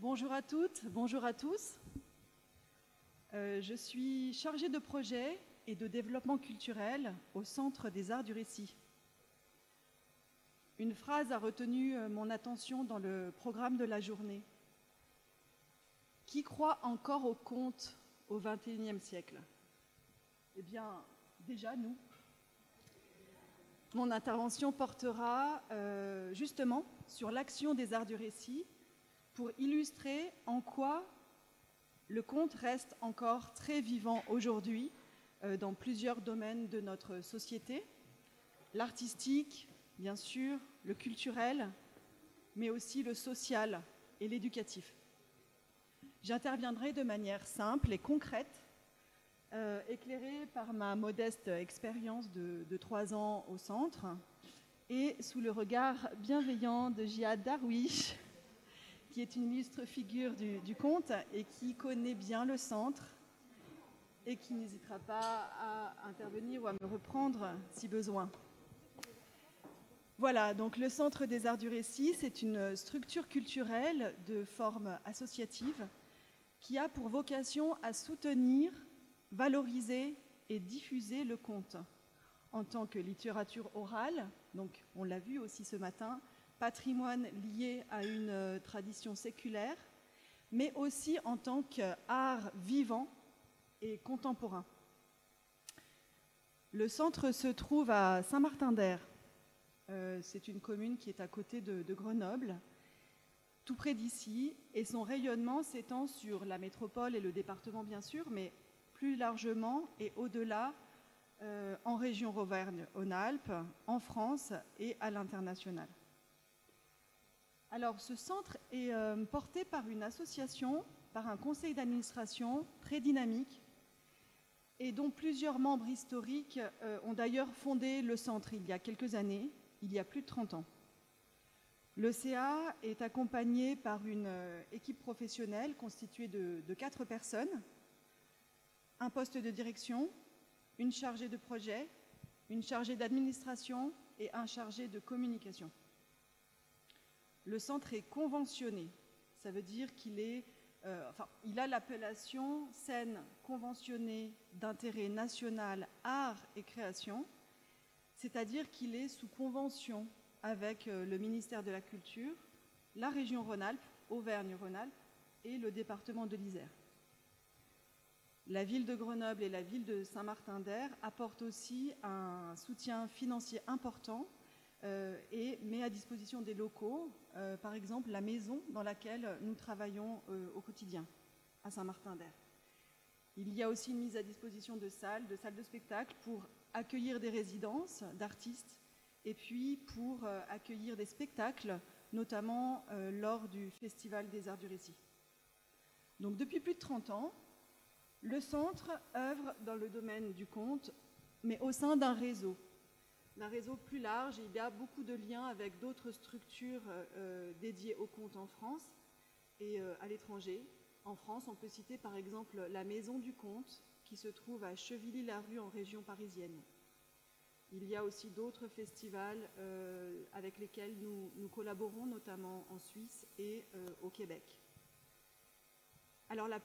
Bonjour à toutes, bonjour à tous. Euh, je suis chargée de projet et de développement culturel au Centre des Arts du Récit. Une phrase a retenu euh, mon attention dans le programme de la journée. Qui croit encore au conte au XXIe siècle? Eh bien, déjà nous. Mon intervention portera euh, justement sur l'action des arts du récit pour illustrer en quoi le conte reste encore très vivant aujourd'hui euh, dans plusieurs domaines de notre société, l'artistique, bien sûr, le culturel, mais aussi le social et l'éducatif. J'interviendrai de manière simple et concrète, euh, éclairée par ma modeste expérience de, trois ans au centre et sous le regard bienveillant de Jihad Darwish, qui est une illustre figure du, conte et qui connaît bien le centre et qui n'hésitera pas à intervenir ou à me reprendre si besoin. Voilà, donc le Centre des Arts du Récit, c'est une structure culturelle de forme associative qui a pour vocation à soutenir, valoriser et diffuser le conte en tant que littérature orale, donc on l'a vu aussi ce matin, patrimoine lié à une tradition séculaire, mais aussi en tant qu'art vivant et contemporain. Le centre se trouve à Saint-Martin-d'Air. Euh, c'est une commune qui est à côté de, Grenoble, tout près d'ici, et son rayonnement s'étend sur la métropole et le département bien sûr, mais plus largement et au-delà euh, en région Auvergne-Rhône-Alpes, en France et à l'international. Alors ce centre est euh, porté par une association, par un conseil d'administration très dynamique et dont plusieurs membres historiques ont d'ailleurs fondé le centre il y a quelques années il y a plus de 30 ans. Le CA est accompagné par une euh, équipe professionnelle constituée de, quatre personnes, un poste de direction, une chargée de projet, une chargée d'administration et un chargé de communication. Le centre est conventionné, ça veut dire qu'il est, euh, a l'appellation scène conventionnée d'intérêt national art et création c'est-à-dire qu'il est sous convention avec euh, le ministère de la Culture, la région Rhône-Alpes, Auvergne-Rhône-Alpes et le département de l'Isère. La ville de Grenoble et la ville de Saint-Martin-d'Air apportent aussi un soutien financier important et met à disposition des locaux, euh, par exemple la maison dans laquelle nous travaillons au quotidien à Saint-Martin-d'Air. Il y a aussi une mise à disposition de salles, de salles de spectacle pour accueillir des résidences d'artistes et puis pour euh, accueillir des spectacles, notamment euh, lors du Festival des Arts du Récit. Donc depuis plus de 30 ans, le centre œuvre dans le domaine du conte, mais au sein d'un réseau. Un réseau plus large, il y a beaucoup de liens avec d'autres structures euh, dédiées au conte en France et à l'étranger. En France, on peut citer par exemple la Maison du Conte, qui se trouve à Chevilly-la-Rue en région parisienne. Il y a aussi d'autres festivals euh, avec lesquels nous, collaborons, notamment en Suisse et euh, au Québec. Alors la,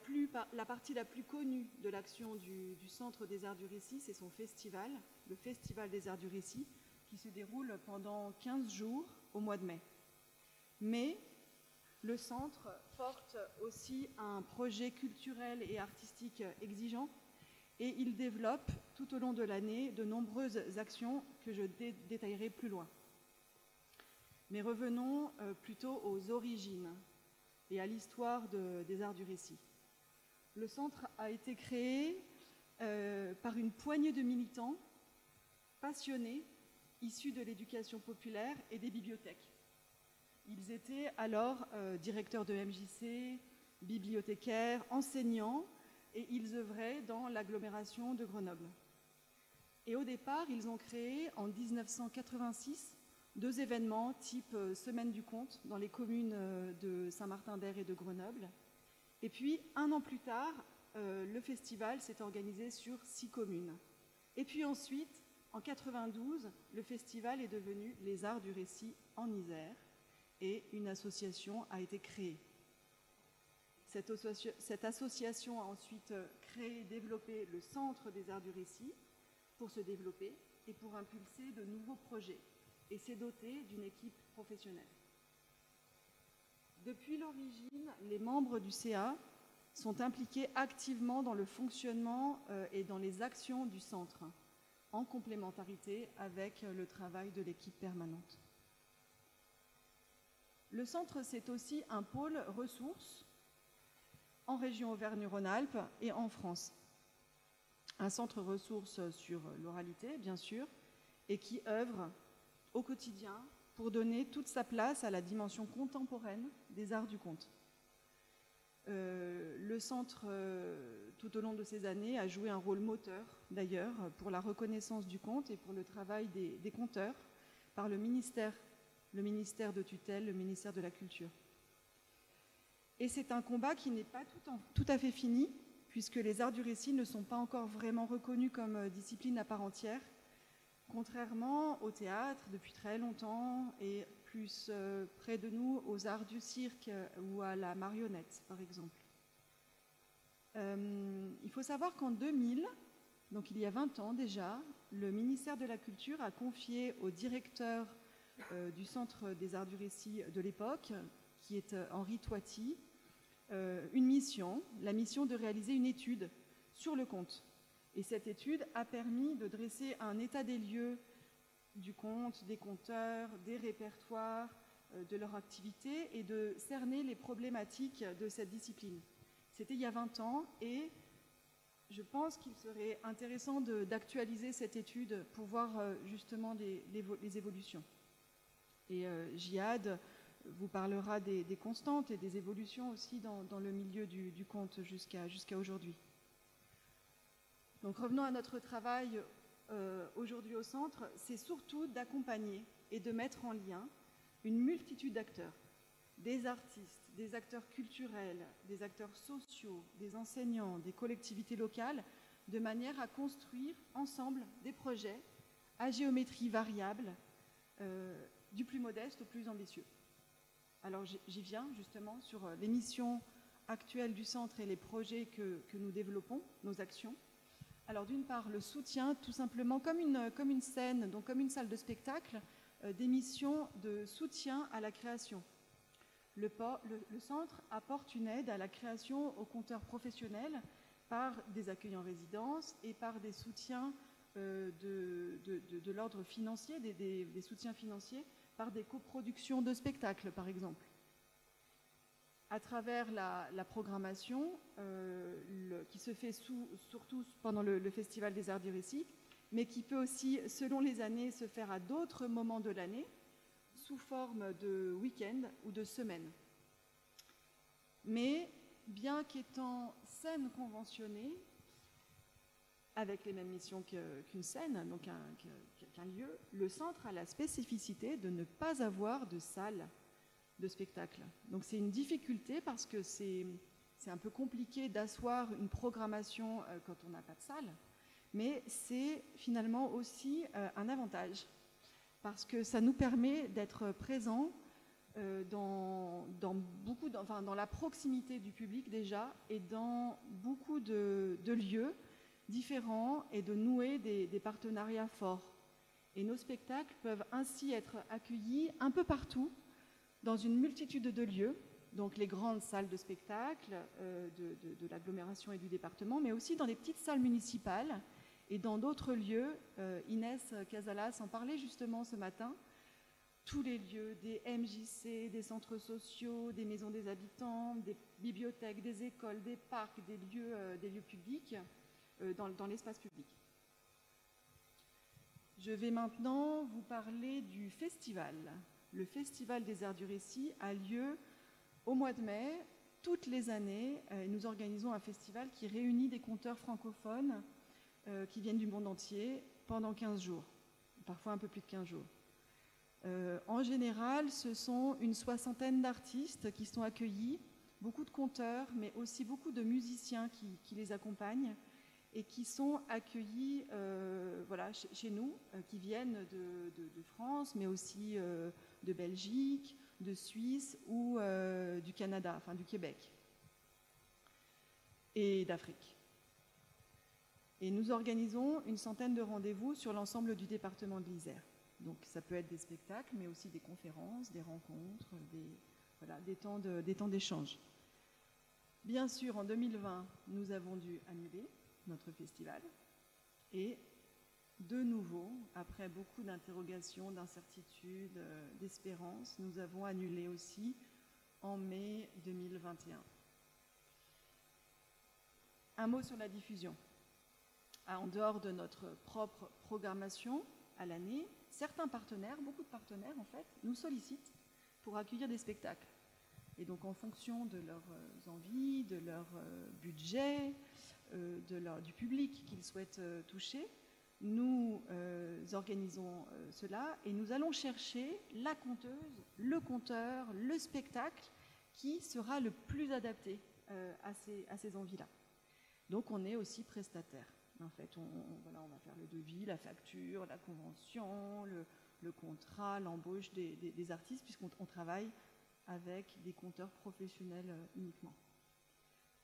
partie la plus connue de l'action du, Centre des Arts du Récit, c'est son festival, le Festival des Arts du Récit, qui se déroule pendant 15 jours au mois de mai. Mais le centre porte aussi un projet culturel et artistique exigeant et il développe tout au long de l'année de nombreuses actions que je détaillerai plus loin. Mais revenons euh, plutôt aux origines et à l'histoire des arts du récit. Le centre a été créé euh, par une poignée de militants passionnés issus de l'éducation populaire et des bibliothèques. Ils étaient alors euh, directeurs de MJC, bibliothécaires, enseignants et ils œuvraient dans l'agglomération de Grenoble. Et au départ, ils ont créé en 1986 deux événements type euh, Semaine du Conte dans les communes euh, de Saint-Martin-d'Air et de Grenoble. Et puis, un an plus tard, le festival s'est organisé sur six communes. Et puis ensuite, en 92, le festival est devenu Les Arts du Récit en Isère et une association a été créée. Cette, cette, association a ensuite créé et développé le Centre des arts du récit pour se développer et pour impulser de nouveaux projets et s'est doté d'une équipe professionnelle. Depuis l'origine, les membres du CA sont impliqués activement dans le fonctionnement euh, et dans les actions du centre, en complémentarité avec le travail de l'équipe permanente. Le centre, c'est aussi un pôle ressources en région Auvergne-Rhône-Alpes et en France. Un centre ressources sur l'oralité, bien sûr, et qui œuvre au quotidien pour donner toute sa place à la dimension contemporaine des arts du conte. Euh, le centre, euh, tout au long de ces années, a joué un rôle moteur, d'ailleurs, pour la reconnaissance du conte et pour le travail des, des conteurs par le ministère, le ministère de tutelle, le ministère de la Culture. Et c'est un combat qui n'est pas tout, tout, à fait fini, puisque les arts du récit ne sont pas encore vraiment reconnus comme euh, discipline à part entière, contrairement au théâtre depuis très longtemps et plus euh, près de nous aux arts du cirque ou à la marionnette, par exemple. Euh, il faut savoir qu'en 2000, donc il y a 20 ans déjà, le ministère de la Culture a confié au directeur euh, du Centre des Arts du Récit de l'époque, qui est euh, Henri Toiti, euh, une mission, la mission de réaliser une étude sur le conte. Et cette étude a permis de dresser un état des lieux du conte, des conteurs, des répertoires, euh, de leur activité et de cerner les problématiques de cette discipline. C'était il y a 20 ans et je pense qu'il serait intéressant d'actualiser cette étude pour voir euh, justement les, évolutions. Et euh, Jihad vous parlera des, constantes et des évolutions aussi dans, le milieu du, du jusqu'à jusqu'à aujourd'hui. Donc revenons à notre travail euh, aujourd'hui au centre, c'est surtout d'accompagner et de mettre en lien une multitude d'acteurs, des artistes, des acteurs culturels, des acteurs sociaux, des enseignants, des collectivités locales, de manière à construire ensemble des projets à géométrie variable, euh, du plus modeste au plus ambitieux. Alors j'y viens justement sur euh, les missions actuelles du centre et les projets que, que nous développons, nos actions. Alors d'une part, le soutien, tout simplement comme une, scène, donc comme une salle de spectacle, euh, des missions de soutien à la création. Le, centre apporte une aide à la création aux compteurs professionnels par des accueils en résidence et par des soutiens euh, de, l'ordre financier, des soutiens financiers, par des coproductions de spectacles, par exemple à travers la, programmation euh, qui se fait surtout pendant le, Festival des Arts du Récit, mais qui peut aussi, selon les années, se faire à d'autres moments de l'année, sous forme de week-end ou de semaine. Mais bien qu'étant scène conventionnée, avec les mêmes missions qu'une qu scène, donc un, qu'un lieu, le centre a la spécificité de ne pas avoir de salle de. Donc c'est une difficulté parce que c'est un peu compliqué d'asseoir une programmation euh, quand on n'a pas de salle, mais c'est finalement aussi euh, un avantage parce que ça nous permet d'être présents euh, dans, la proximité du public déjà et dans beaucoup de, lieux différents et de nouer des partenariats forts. Et nos spectacles peuvent ainsi être accueillis un peu partout dans une multitude de lieux, donc les grandes salles de spectacle euh, de, l'agglomération et du département, mais aussi dans les petites salles municipales et dans d'autres lieux. Euh, Inès Casalas en parlait justement ce matin. Tous les lieux, des MJC, des centres sociaux, des maisons des habitants, des bibliothèques, des écoles, des parcs, des lieux, euh, des publics dans l'espace public. Je vais maintenant vous parler du festival le Festival des Arts du Récit a lieu au mois de mai. Toutes les années, euh, nous organisons un festival qui réunit des conteurs francophones euh, qui viennent du monde entier pendant 15 jours, parfois un peu plus de 15 jours. Euh, en général, ce sont une soixantaine d'artistes qui sont accueillis, beaucoup de conteurs, mais aussi beaucoup de musiciens qui, les accompagnent et qui sont accueillis voilà, chez, nous, qui viennent de, France, mais aussi de Belgique, de Suisse ou euh, du Canada, enfin du Québec. et d'Afrique. Et nous organisons une centaine de rendez-vous sur l'ensemble du département de l'Isère. Donc ça peut être des spectacles, mais aussi des conférences, des rencontres, des, voilà, des temps d'échange. Bien sûr, en 2020, nous avons dû annuler notre festival. Et de nouveau, après beaucoup d'interrogations, d'incertitudes, euh, d'espérances, nous avons annulé aussi en mai 2021. Un mot sur la diffusion. Ah, en dehors de notre propre programmation à l'année, certains partenaires, beaucoup de partenaires en fait, nous sollicitent pour accueillir des spectacles. Et donc en fonction de leurs euh, envies, de leur euh, budget, du public qu'ils souhaitent toucher, nous organisons cela et nous allons chercher la conteuse, le conteur, le spectacle qui sera le plus adapté à ces envies-là. Donc on est aussi prestataire. En fait, on, va faire le devis, la facture, la convention, le, contrat, l'embauche des, artistes, puisqu'on travaille avec des compteurs professionnels euh, uniquement.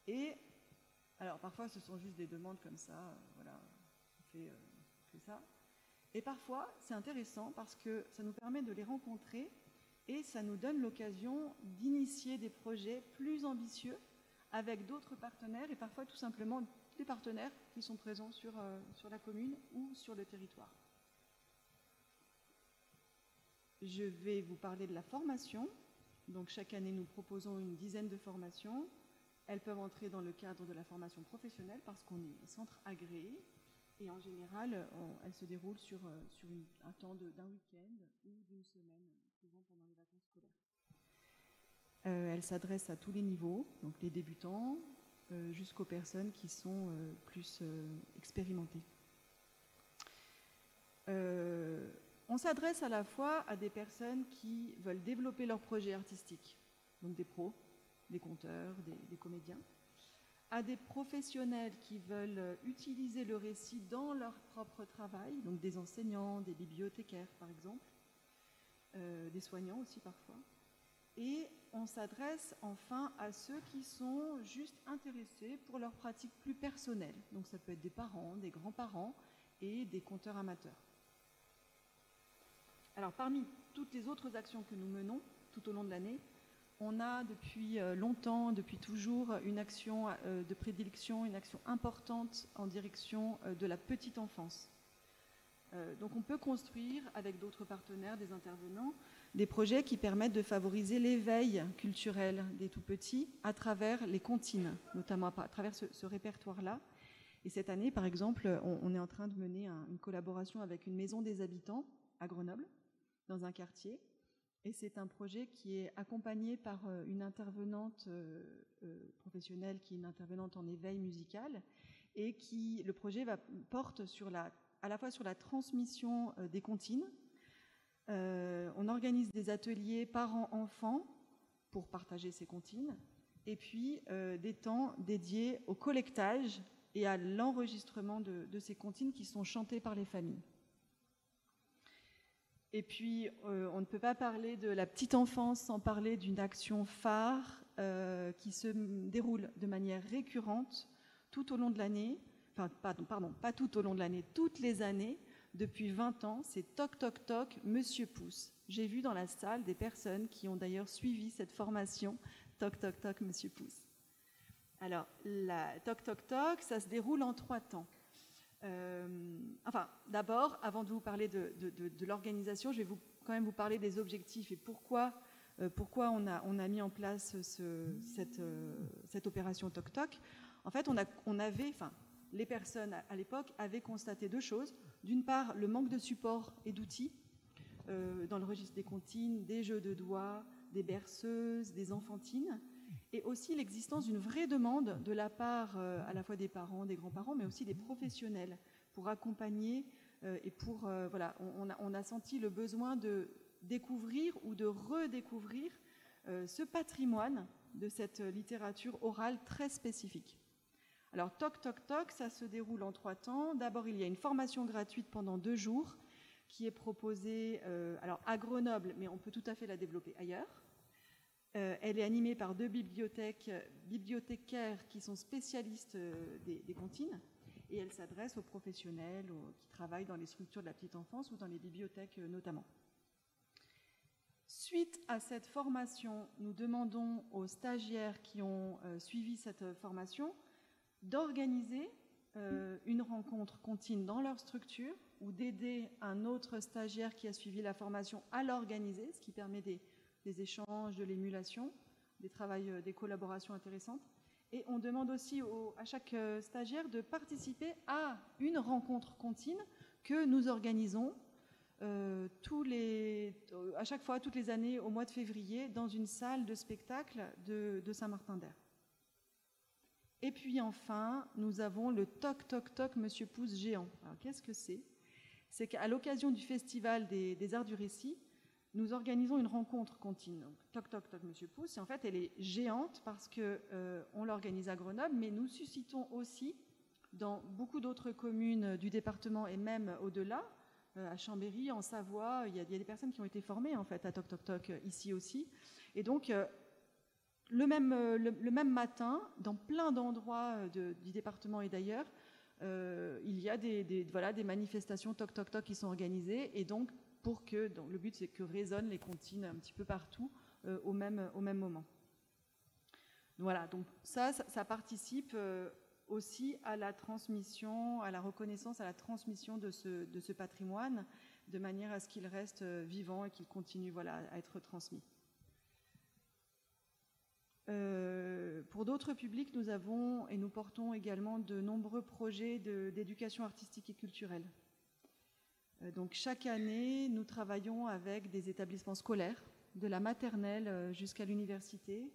Et alors parfois ce sont juste des demandes comme ça, euh, voilà, Et parfois c'est intéressant parce que ça nous permet de les rencontrer et ça nous donne l'occasion d'initier des projets plus ambitieux avec d'autres partenaires et parfois tout simplement des partenaires qui sont présents sur, euh, sur la commune ou sur le territoire. Je vais vous parler de la formation. Donc chaque année, nous proposons une dizaine de formations. Elles peuvent entrer dans le cadre de la formation professionnelle parce qu'on est centre agréé et en général, elles se déroulent sur, euh, un temps d'un week-end ou d'une semaine, souvent pendant les vacances scolaires. Euh, elle s'adresse à tous les niveaux, donc les débutants euh, jusqu'aux personnes qui sont euh, plus expérimentées. on s'adresse à la fois à des personnes qui veulent développer leur projet artistique, donc des pros, des conteurs, des, comédiens, à des professionnels qui veulent utiliser le récit dans leur propre travail, donc des enseignants, des bibliothécaires par exemple, des soignants aussi parfois, et on s'adresse enfin à ceux qui sont juste intéressés pour leur pratique plus personnelle. Donc ça peut être des parents, des grands-parents et des compteurs amateurs. Alors parmi toutes les autres actions que nous menons tout au long de l'année, on a depuis euh, longtemps, depuis toujours, une action euh, de prédilection, une action importante en direction euh, de la petite enfance. Donc on peut construire avec d'autres partenaires, des intervenants, des projets qui permettent de favoriser l'éveil culturel des tout-petits à travers les comptines, notamment à travers ce, répertoire-là. Et cette année, par exemple, on, est en train de mener une collaboration avec une maison des habitants à Grenoble, dans un quartier. Et c'est un projet qui est accompagné par euh, une intervenante euh, euh, professionnelle qui est une intervenante en éveil musical et qui le projet porte à la fois sur la transmission des comptines, on organise des ateliers parents-enfants pour partager ces comptines, et puis des temps dédiés au collectage et à l'enregistrement de, ces comptines qui sont chantées par les familles. Et puis, euh, on ne peut pas parler de la petite enfance sans parler d'une action phare qui se déroule de manière récurrente tout au long de l'année, enfin, pardon, pas tout au long de l'année, toutes les années, depuis 20 ans, c'est Toc Toc Toc, Monsieur Pouce. J'ai vu dans la salle des personnes qui ont d'ailleurs suivi cette formation Toc Toc Toc, Monsieur Pouce. Alors, la Toc Toc Toc, ça se déroule en trois temps. Euh, enfin, d'abord, avant de vous parler de, l'organisation, je vais quand même vous parler des objectifs et pourquoi, euh, pourquoi on, a, on, a, mis en place cette, euh, cette, opération Toc Toc. En fait, on, a, on avait, enfin, les personnes à l'époque avaient constaté deux choses. D'une part, le manque de support et d'outils dans le registre des comptines, des jeux de doigts, des berceuses, des enfantines, et aussi l'existence d'une vraie demande de la part euh, à la fois des parents, des grands-parents, mais aussi des professionnels pour accompagner euh, et pour voilà, on, a, on, a, senti le besoin de découvrir ou de redécouvrir ce patrimoine de cette littérature orale très spécifique. Alors, toc, toc, toc, ça se déroule en trois temps. D'abord, il y a une formation gratuite pendant deux jours qui est proposée euh, alors à Grenoble, mais on peut tout à fait la développer ailleurs. Elle est animée par deux bibliothécaires qui sont spécialistes des, des comptines et elle s'adresse aux professionnels qui travaillent dans les structures de la petite enfance ou dans les bibliothèques notamment. Suite à cette formation, nous demandons aux stagiaires qui ont suivi cette formation d'organiser euh, une rencontre continue dans leur structure ou d'aider un autre stagiaire qui a suivi la formation à l'organiser, ce qui permet des, échanges, de l'émulation, des travails, euh, des collaborations intéressantes. Et on demande aussi à chaque euh, stagiaire de participer à une rencontre continue que nous organisons les, à chaque fois, toutes les années, au mois de février, dans une salle de spectacle de Saint-Martin-d'Air. Et puis enfin, nous avons le Toc Toc Toc Monsieur Pouce géant. Alors qu'est-ce que c'est? C'est qu'à l'occasion du Festival des, Arts du Récit, nous organisons une rencontre continue. toc Toc Toc Monsieur Pouce, et en fait, elle est géante parce que euh, on l'organise à Grenoble, mais nous suscitons aussi dans beaucoup d'autres communes du département et même au-delà, euh, à Chambéry, en Savoie, il y, a, des personnes qui ont été formées en fait à Toc Toc Toc ici aussi. Et donc, euh, le même, euh, le, même matin, dans plein d'endroits euh, du département et d'ailleurs, euh, il y a des, voilà, des manifestations toc toc toc qui sont organisées et donc pour que le but c'est que résonnent les comptines un petit peu partout au, même, au même moment. Voilà, donc ça, ça, participe aussi à la transmission, à la reconnaissance, à la transmission de ce, patrimoine, de manière à ce qu'il reste vivant et qu'il continue voilà, à être transmis. Euh, pour d'autres publics, nous avons et nous portons également de nombreux projets d'éducation artistique et culturelle. Euh, donc chaque année, nous travaillons avec des établissements scolaires, de la maternelle euh, jusqu'à l'université,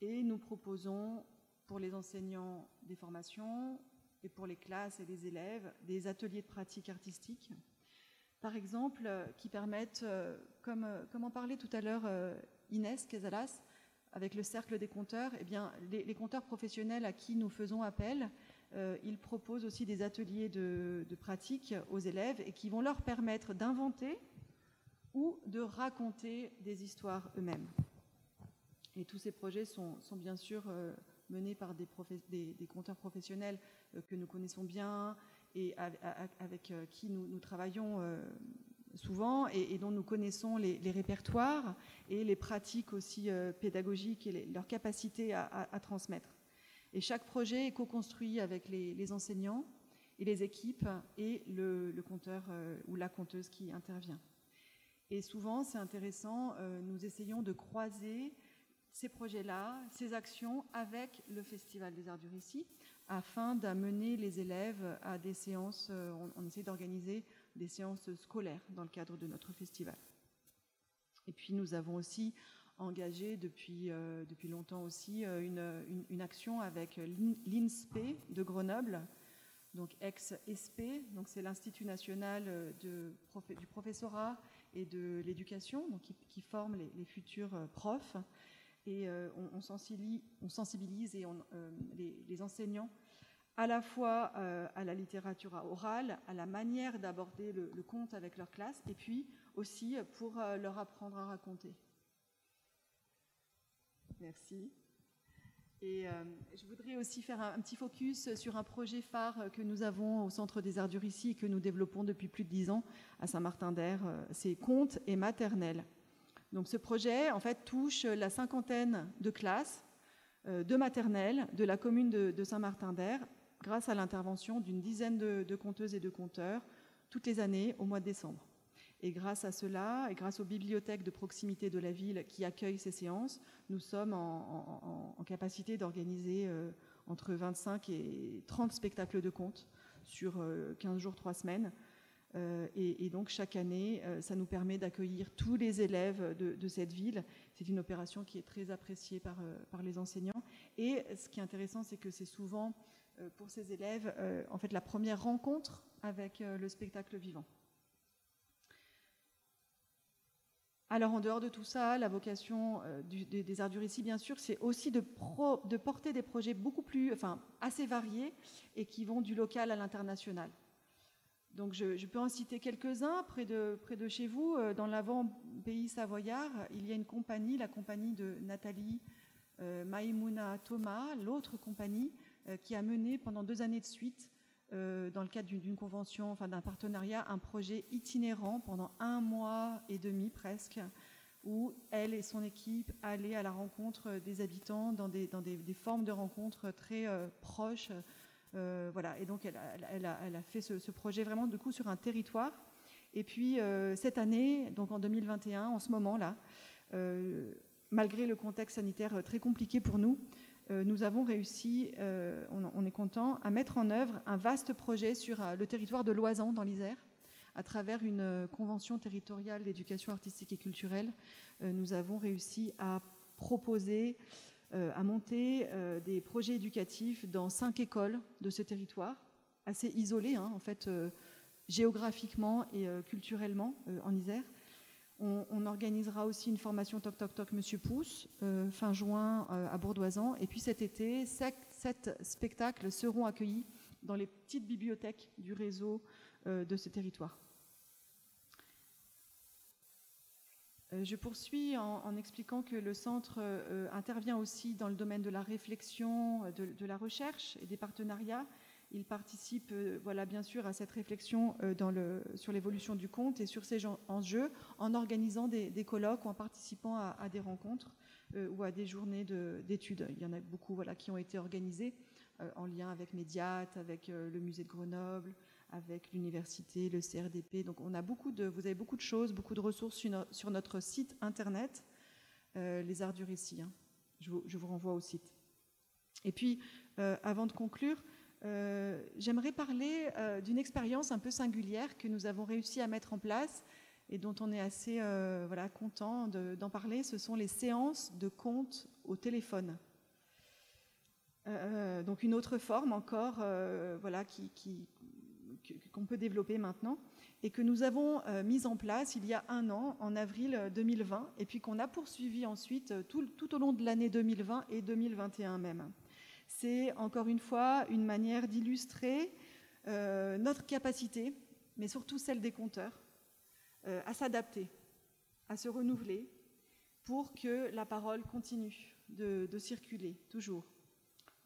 et nous proposons pour les enseignants des formations et pour les classes et les élèves des ateliers de pratique artistique, par exemple, qui permettent, comme, en parlait tout à l'heure Inès Casalas, avec le cercle des compteurs, eh les, compteurs professionnels à qui nous faisons appel, euh, ils proposent aussi des ateliers de, pratique aux élèves et qui vont leur permettre d'inventer ou de raconter des histoires eux-mêmes. Et tous ces projets sont, bien sûr euh, menés par des, compteurs professionnels euh, que nous connaissons bien et avec, qui nous, travaillons souvent et, dont nous connaissons les, répertoires et les pratiques aussi euh, pédagogiques et leur capacité à, transmettre. Et chaque projet est co-construit avec les, enseignants et les équipes et le, compteur euh, ou la compteuse qui intervient. Et souvent, c'est intéressant, euh, nous essayons de croiser ces projets-là, ces actions avec le Festival des Arts du Récit, afin d'amener les élèves à des séances, on essaie d'organiser des séances scolaires dans le cadre de notre festival. Et puis nous avons aussi engagé depuis, euh, depuis longtemps aussi euh, une, une, action avec l'INSPE de Grenoble, donc ex-ESPE, donc c'est l'Institut national de, du professorat et de l'éducation, donc qui, forme les, futurs euh, profs. Et on, sensibilise, on, sensibilise, les, enseignants à la fois euh, à la littérature orale, à la manière d'aborder le, conte avec leur classe, et puis aussi pour euh, leur apprendre à raconter. Merci. Et euh, je voudrais aussi faire un, petit focus sur un projet phare que nous avons au Centre des Arts du et que nous développons depuis plus de dix ans à Saint-Martin-d'Air. C'est Contes et maternelle. Donc ce projet, en fait, touche la cinquantaine de classes de maternelle de la commune de, de Saint-Martin-d'Air grâce à l'intervention d'une dizaine de, de, conteuses et de conteurs toutes les années au mois de décembre. Et grâce à cela, et grâce aux bibliothèques de proximité de la ville qui accueillent ces séances, nous sommes en, capacité d'organiser euh, entre 25 et 30 spectacles de contes sur 15 euh, jours, 3 semaines. Euh, et, donc chaque année, ça nous permet d'accueillir tous les élèves de, cette ville. C'est une opération qui est très appréciée par, par les enseignants. Et ce qui est intéressant, c'est que c'est souvent pour ces élèves en fait la première rencontre avec le spectacle vivant. Alors en dehors de tout ça, la vocation des, arts du récit, bien sûr, c'est aussi de, porter des projets beaucoup plus, assez variés et qui vont du local à l'international. Donc je, peux en citer quelques-uns. Près de, près de chez vous, dans l'avant-pays savoyard, il y a une compagnie, la compagnie de Nathalie Maïmouna Thomas, l'autre compagnie, qui a mené pendant deux années de suite euh, dans le cadre d'une convention, enfin d'un partenariat, un projet itinérant pendant un mois et demi presque, où elle et son équipe allaient à la rencontre des habitants dans des, formes de rencontres très euh, proches. Euh, voilà, et donc elle, a, fait ce, ce, projet vraiment du coup sur un territoire. Et puis cette année, donc en 2021, en ce moment-là, malgré le contexte sanitaire très compliqué pour nous, nous avons réussi, euh, on, est content, à mettre en œuvre un vaste projet sur euh, le territoire de Loisan dans l'Isère à travers une convention territoriale d'éducation artistique et culturelle, nous avons réussi à proposer, à monter des projets éducatifs dans cinq écoles de ce territoire, assez isolées hein, en fait géographiquement et culturellement en Isère. On, organisera aussi une formation Toc Toc Toc Monsieur Pousse euh, fin juin euh, à Bourdoisan. Et puis cet été, sept, spectacles seront accueillis dans les petites bibliothèques du réseau euh, de ce territoire. Je poursuis en, expliquant que le centre intervient aussi dans le domaine de la réflexion, de la recherche et des partenariats il participe euh, voilà, bien sûr à cette réflexion euh, sur l'évolution du conte et sur ces enjeux en organisant des, colloques ou en participant à, des rencontres euh, ou à des journées d'études. Il y en a beaucoup voilà, qui ont été organisées en lien avec Médiat, avec le musée de Grenoble, avec l'université, le CRDP. Donc on a beaucoup de, vous avez beaucoup de choses, beaucoup de ressources sur, notre site internet, les arts du récit. Hein. Je, vous, renvoie au site. Et puis, avant de conclure, euh, j'aimerais parler euh, d'une expérience un peu singulière que nous avons réussi à mettre en place et dont on est assez euh, voilà, content d'en parler. Ce sont les séances de compte au téléphone. donc une autre forme encore voilà, qui, qu'on peut développer maintenant et que nous avons mise en place il y a un an, en avril 2020, et puis qu'on a poursuivi ensuite tout, tout au long de l'année 2020 et 2021 même c'est encore une fois une manière d'illustrer euh, notre capacité, mais surtout celle des compteurs, euh, à s'adapter, à se renouveler, pour que la parole continue de, circuler toujours.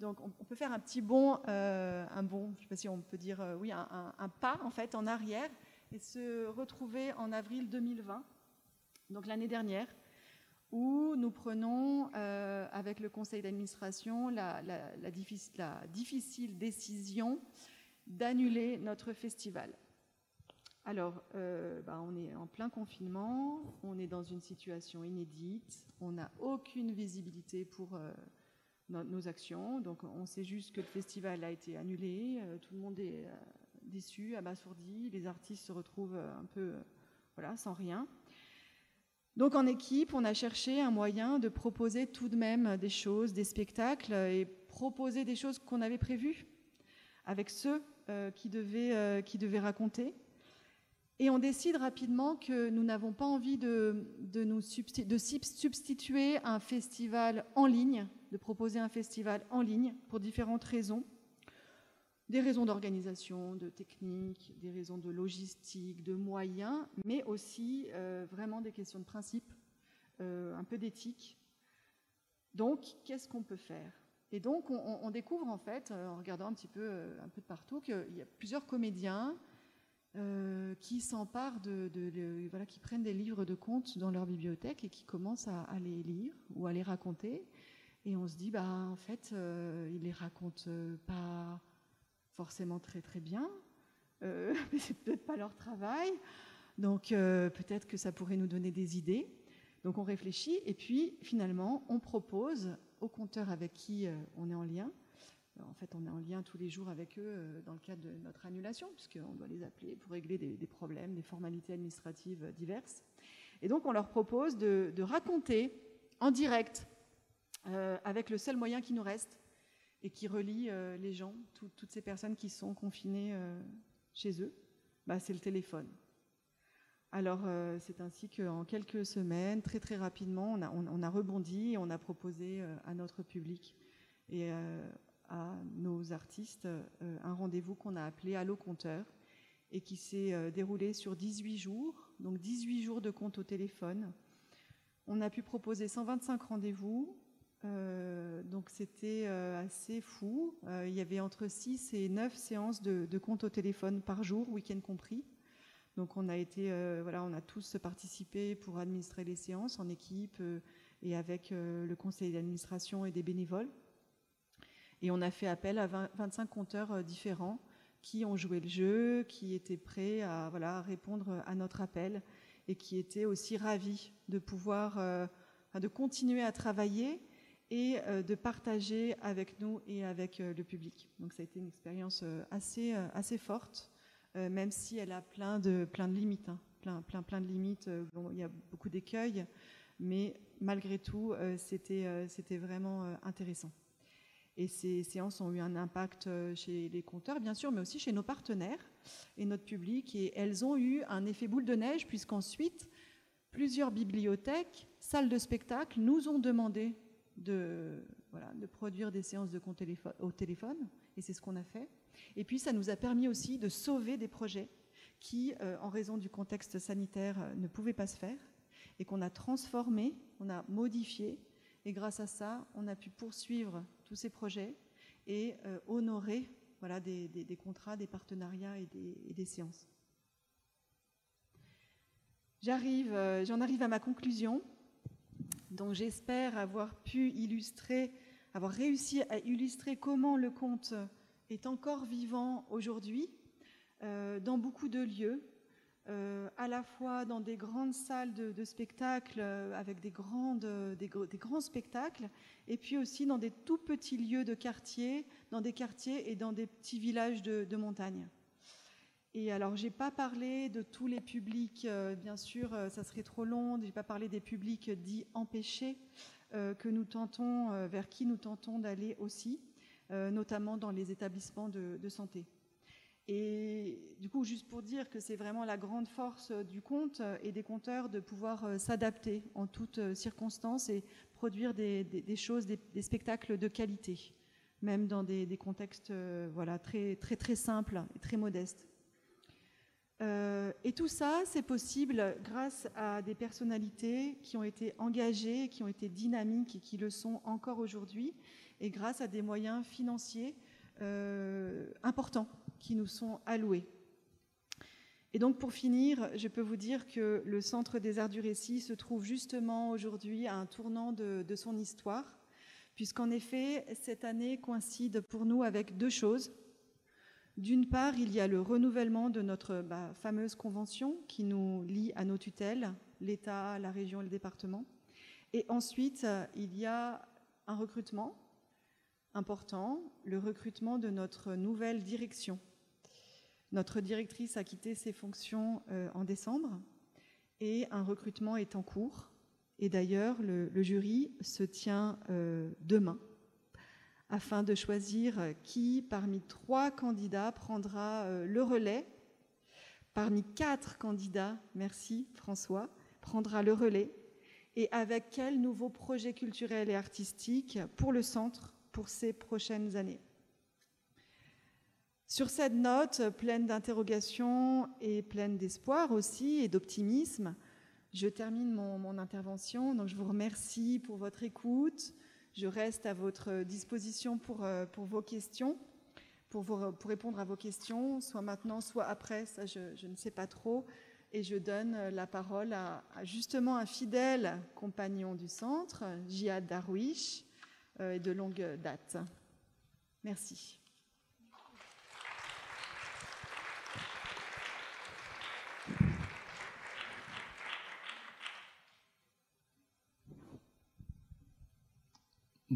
Donc on, peut faire un petit bond, euh, un bon, je ne sais pas si on peut dire, oui, un, pas en fait en arrière et se retrouver en avril 2020, donc l'année dernière, où nous prenons euh, avec le conseil d'administration la, difficile, décision d'annuler notre festival. Alors, euh, bah, on est en plein confinement, on est dans une situation inédite, on n'a aucune visibilité pour euh, nos actions, donc on sait juste que le festival a été annulé, tout le monde est déçu, abasourdi, les artistes se retrouvent un peu voilà, sans rien. Donc en équipe, on a cherché un moyen de proposer tout de même des choses, des spectacles, et proposer des choses qu'on avait prévues avec ceux euh, qui, devaient, euh, qui, devaient, raconter. Et on décide rapidement que nous n'avons pas envie de, de nous de substituer un festival en ligne, de proposer un festival en ligne pour différentes raisons des raisons d'organisation, de technique, des raisons de logistique, de moyens, mais aussi euh, vraiment des questions de principe, euh, un peu d'éthique. Donc, qu'est-ce qu'on peut faire? Et donc, on, découvre en fait, euh, en regardant un petit peu, un peu de partout, qu'il y a plusieurs comédiens qui s'emparent de, voilà, qui prennent des livres de contes dans leur bibliothèque et qui commencent à, à les lire ou à les raconter. Et on se dit, bah, en fait, ils les racontent pas forcément très très bien, euh, mais c'est peut-être pas leur travail. Donc euh, peut-être que ça pourrait nous donner des idées. Donc on réfléchit et puis finalement on propose aux compteurs avec qui euh, on est en lien. En fait, on est en lien tous les jours avec eux dans le cadre de notre annulation, puisqu'on doit les appeler pour régler des, problèmes, des formalités administratives diverses. Et donc, on leur propose de, raconter en direct, avec le seul moyen qui nous reste, et qui relie euh, les gens, toutes ces personnes qui sont confinées euh, chez eux, bah, c'est le téléphone. Alors euh, c'est ainsi qu'en quelques semaines, très très rapidement, on a, on, a rebondi et on a proposé à notre public et à nos artistes un rendez-vous qu'on a appelé Allo Compteur et qui s'est déroulé sur 18 jours, donc 18 jours de compte au téléphone. On a pu proposer 125 rendez-vous, donc c'était assez fou. il y avait entre 6 et 9 séances de, de compte au téléphone par jour, week-end compris. Donc on a été, voilà, on a tous participé pour administrer les séances en équipe et avec le conseil d'administration et des bénévoles. Et on a fait appel à 25 compteurs euh, différents qui ont joué le jeu, qui étaient prêts à, voilà, répondre à notre appel et qui étaient aussi ravis de pouvoir, euh, de continuer à travailler et euh, de partager avec nous et avec le public. Donc ça a été une expérience assez, assez forte, même si elle a plein de, plein de limites. Hein. plein, plein, plein de limites. il y a beaucoup d'écueils, mais malgré tout, c'était, c'était vraiment intéressant. Et ces séances ont eu un impact euh, chez les compteurs, bien sûr, mais aussi chez nos partenaires et notre public. Et elles ont eu un effet boule de neige, puisqu'ensuite, plusieurs bibliothèques, salles de spectacle nous ont demandé de, de produire des séances de compte au téléphone, et c'est ce qu'on a fait. Et puis, ça nous a permis aussi de sauver des projets qui, euh, en raison du contexte sanitaire, euh, ne pouvaient pas se faire, et qu'on a transformé, on a modifié, et grâce à ça, on a pu poursuivre tous ces projets et euh, honorer voilà, des, contrats, des partenariats et des, séances. J'arrive, j'en arrive à ma conclusion. Donc j'espère avoir pu illustrer, avoir réussi à illustrer comment le conte est encore vivant aujourd'hui euh, dans beaucoup de lieux, euh, à la fois dans des grandes salles de, spectacle euh, avec des, grands spectacles, et puis aussi dans des tout petits lieux de quartier, dans des quartiers et dans des petits villages de, montagne. Et alors, j'ai pas parlé de tous les publics, euh, bien sûr, ça serait trop long. J'ai pas parlé des publics dits empêchés que nous tentons, vers qui nous tentons d'aller aussi, notamment dans les établissements de santé. Et du coup, juste pour dire que c'est vraiment la grande force du conte et des conteurs de pouvoir euh, s'adapter en toutes euh, circonstances et produire des, choses, des, spectacles de qualité, même dans des, contextes euh, voilà, très, très, très simples et très modestes. Et tout ça, c'est possible grâce à des personnalités qui ont été engagées, qui ont été dynamiques et qui le sont encore aujourd'hui, et grâce à des moyens financiers importants qui nous sont alloués. Et donc pour finir, je peux vous dire que le Centre des Arts du Récit se trouve justement aujourd'hui à un tournant de, son histoire, puisqu'en effet, cette année coïncide pour nous avec deux choses. D'une part, il y a le renouvellement de notre bah, fameuse convention qui nous lie à nos tutelles, l'État, la région et le département. Et ensuite, il y a un recrutement important, le recrutement de notre nouvelle direction notre directrice a quitté ses fonctions euh, en décembre et un recrutement est en cours. Et d'ailleurs, le, jury se tient euh, demain afin de choisir qui, parmi trois candidats, prendra euh, le relais. Parmi quatre candidats, merci François, prendra le relais. Et avec quel nouveau projet culturel et artistique pour le centre pour ces prochaines années? Sur cette note pleine d'interrogations et pleine d'espoir aussi et d'optimisme, je termine mon, intervention. Donc je vous remercie pour votre écoute. Je reste à votre disposition pour, euh, pour vos questions, pour, pour, répondre à vos questions, soit maintenant, soit après, ça je, ne sais pas trop. Et je donne la parole à, justement un fidèle compagnon du centre, Jihad Darwish, euh, de longue date. Merci.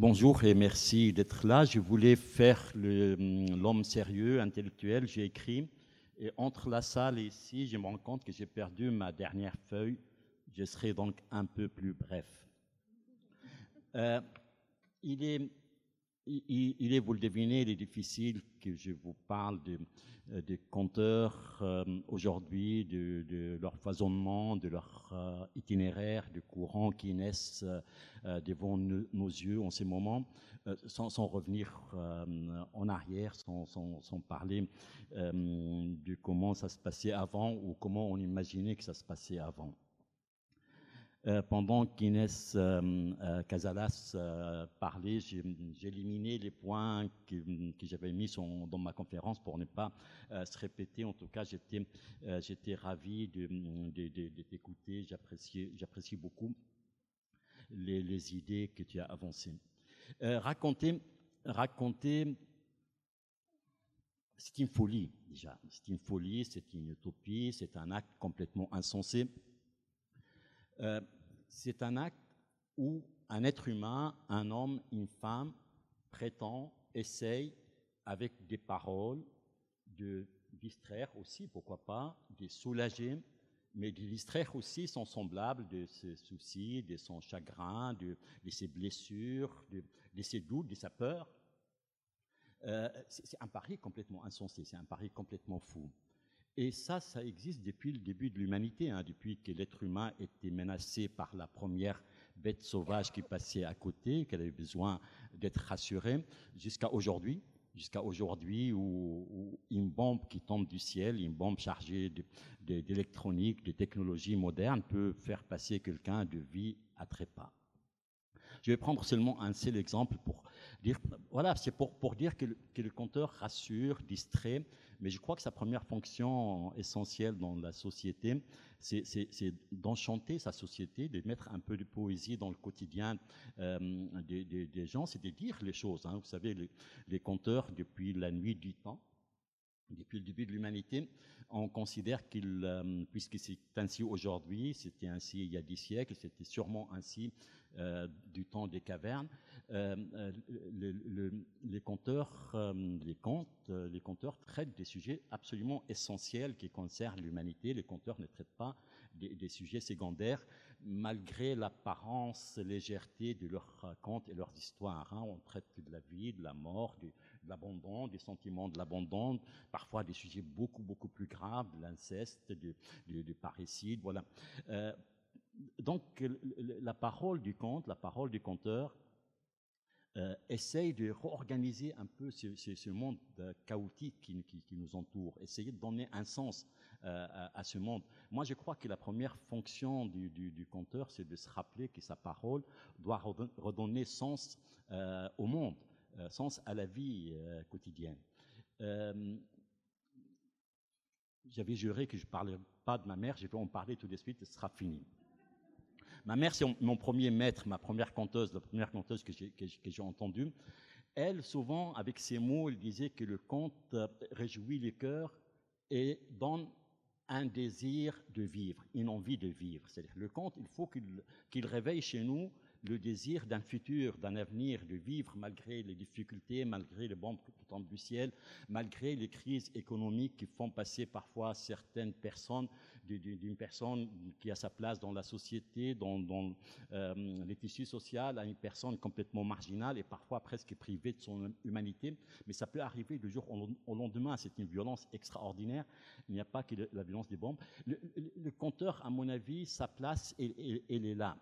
Bonjour et merci d'être là. Je voulais faire l'homme sérieux, intellectuel. J'ai écrit. Et entre la salle et ici, je me rends compte que j'ai perdu ma dernière feuille. Je serai donc un peu plus bref. Euh, il, est, il, est, vous le devinez, il est difficile que je vous parle de, euh, des conteurs euh, aujourd'hui, de, leur foisonnement, de leur euh, itinéraire, de courants qui naissent devant nos yeux en ces moments, sans, revenir en arrière, sans parler de comment ça se passait avant ou comment on imaginait que ça se passait avant. Euh, pendant qu'Inès euh, euh, Casalas parlait, j'ai éliminé les points que, j'avais mis dans ma conférence pour ne pas se répéter. En tout cas, j'étais ravi de, t'écouter. J'apprécie beaucoup les, idées que tu as avancées. raconter, raconter c'est une folie déjà. C'est une folie, c'est une utopie, c'est un acte complètement insensé. Euh, c'est un acte où un être humain, un homme, une femme, prétend, essaye, avec des paroles, de distraire aussi, pourquoi pas, de soulager, mais de distraire aussi son semblable de ses soucis, de son chagrin, de, ses blessures, de, ses doutes, de sa peur. Euh, c'est un pari complètement insensé, c'est un pari complètement fou. Et ça, ça existe depuis le début de l'humanité, hein, depuis que l'être humain était menacé par la première bête sauvage qui passait à côté, qu'elle avait besoin d'être rassurée, jusqu'à aujourd'hui, jusqu'à aujourd'hui où, une bombe qui tombe du ciel, une bombe chargée d'électronique, de, technologies modernes, peut faire passer quelqu'un de vie à trépas. Je vais prendre seulement un seul exemple pour dire, voilà, c'est pour, pour dire que que le compteur rassure, distrait, mais je crois que sa première fonction essentielle dans la société, c'est d'enchanter sa société, de mettre un peu de poésie dans le quotidien euh, des, gens, c'est de dire les choses. Hein. Vous savez, les, les conteurs, depuis la nuit du temps, depuis le début de l'humanité, on considère qu'il, euh, puisque c'est ainsi aujourd'hui, c'était ainsi il y a dix siècles, c'était sûrement ainsi euh, du temps des cavernes, euh, les conteurs, les contes, les conteurs traitent des sujets absolument essentiels qui concernent l'humanité. Les conteurs ne traitent pas des, sujets secondaires, malgré l'apparence légèreté de leurs contes et leurs histoires. Hein. On traite de la vie, de la mort, de, l'abandon, des sentiments de l'abandon, parfois des sujets beaucoup beaucoup plus graves, de l'inceste, du, parricide, voilà. Euh, donc la parole du conte, la parole du conteur, euh, essaye de réorganiser un peu ce, monde chaotique qui, nous entoure, essayer de donner un sens euh, à, ce monde. Moi, je crois que la première fonction du, conteur, c'est de se rappeler que sa parole doit redonner sens au monde. Euh, sens à la vie euh, quotidienne. Euh, j'avais juré que je ne parlerais pas de ma mère, je vais en parler tout de suite, ce sera fini. Ma mère, c'est mon premier maître, ma première conteuse, la première conteuse que j'ai entendue. Elle, souvent, avec ses mots, elle disait que le conte réjouit les cœurs et donne un désir de vivre, une envie de vivre. C'est-à-dire, le conte, il faut qu'il réveille chez nous le désir d'un futur, d'un avenir, de vivre malgré les difficultés, malgré les bombes qui tombent du ciel, malgré les crises économiques qui font passer parfois certaines personnes d'une personne qui a sa place dans la société, dans, euh, les tissus sociaux, à une personne complètement marginale et parfois presque privée de son humanité. Mais ça peut arriver du jour au lendemain. C'est une violence extraordinaire. Il n'y a pas que la violence des bombes. Le, compteur, à mon avis, sa place, elle est là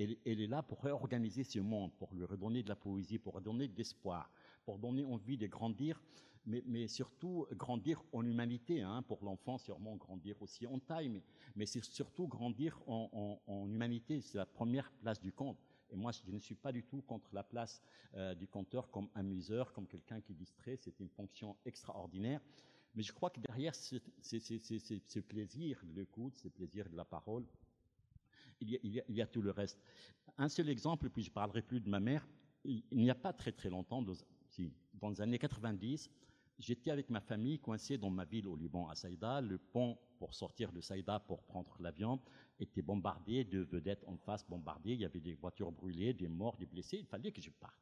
elle, est là pour réorganiser ce monde, pour lui redonner de la poésie, pour redonner de l'espoir, pour donner envie de grandir, mais, surtout grandir en humanité. Hein, pour l'enfant, sûrement grandir aussi en taille, mais, c'est surtout grandir en, humanité. C'est la première place du conte. Et moi, je ne suis pas du tout contre la place euh, du conteur comme amuseur, comme quelqu'un qui distrait. C'est une fonction extraordinaire. Mais je crois que derrière ce plaisir de l'écoute, ce plaisir de la parole, il y, a, tout le reste. Un seul exemple, puis je parlerai plus de ma mère. Il, n'y a pas très très longtemps, dans, les années 90, j'étais avec ma famille coincé dans ma ville au Liban, à Saïda. Le pont pour sortir de Saïda pour prendre l'avion était bombardé, deux vedettes en face bombardées. Il y avait des voitures brûlées, des morts, des blessés. Il fallait que je parte.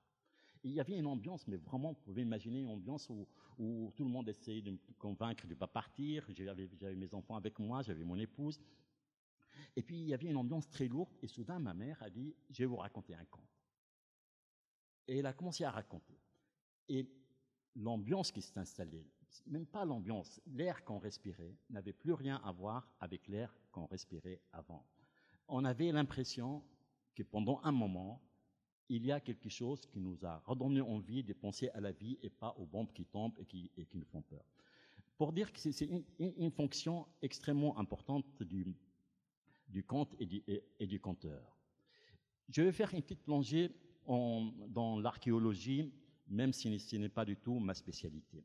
il y avait une ambiance, mais vraiment, vous pouvez imaginer une ambiance où, où tout le monde essayait de me convaincre de ne pas partir. J'avais mes enfants avec moi, j'avais mon épouse. Et puis il y avait une ambiance très lourde, et soudain ma mère a dit, je vais vous raconter un conte. Et elle a commencé à raconter. Et l'ambiance qui s'est installée, même pas l'ambiance, l'air qu'on respirait n'avait plus rien à voir avec l'air qu'on respirait avant. On avait l'impression que pendant un moment, il y a quelque chose qui nous a redonné envie de penser à la vie et pas aux bombes qui tombent et qui, nous font peur. Pour dire que c'est une, fonction extrêmement importante du, du conte et du, et, du conteur. Je vais faire une petite plongée dans l'archéologie, même si ce n'est pas du tout ma spécialité.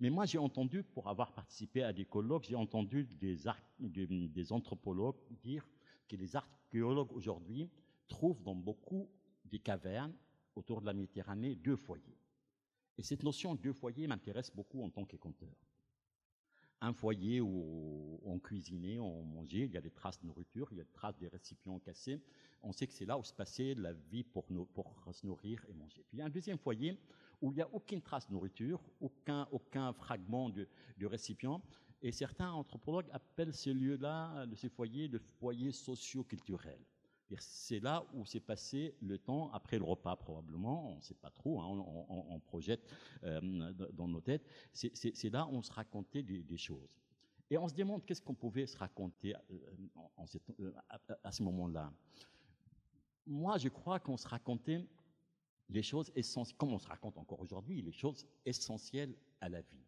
Mais moi, j'ai entendu, pour avoir participé à des colloques, j'ai entendu des, anthropologues dire que les archéologues aujourd'hui trouvent dans beaucoup des cavernes autour de la Méditerranée deux foyers. Et cette notion de deux foyers m'intéresse beaucoup en tant que conteur un foyer où on cuisinait, on mangeait, il y a des traces de nourriture, il y a des traces des récipients cassés. On sait que c'est là où se passait la vie pour, se nourrir et manger. Puis il y a un deuxième foyer où il n'y a aucune trace de nourriture, aucun, fragment du, récipient. Et certains anthropologues appellent ce lieu-là, ces foyers, le foyer socio-culturel. C'est là où s'est passé le temps après le repas probablement, on ne sait pas trop, hein, on, projette euh, dans nos têtes. C'est là où on se racontait des, choses. Et on se demande qu'est-ce qu'on pouvait se raconter euh, à, ce moment-là. Moi, je crois qu'on se racontait les choses essentielles, comme on se raconte encore aujourd'hui, les choses essentielles à la vie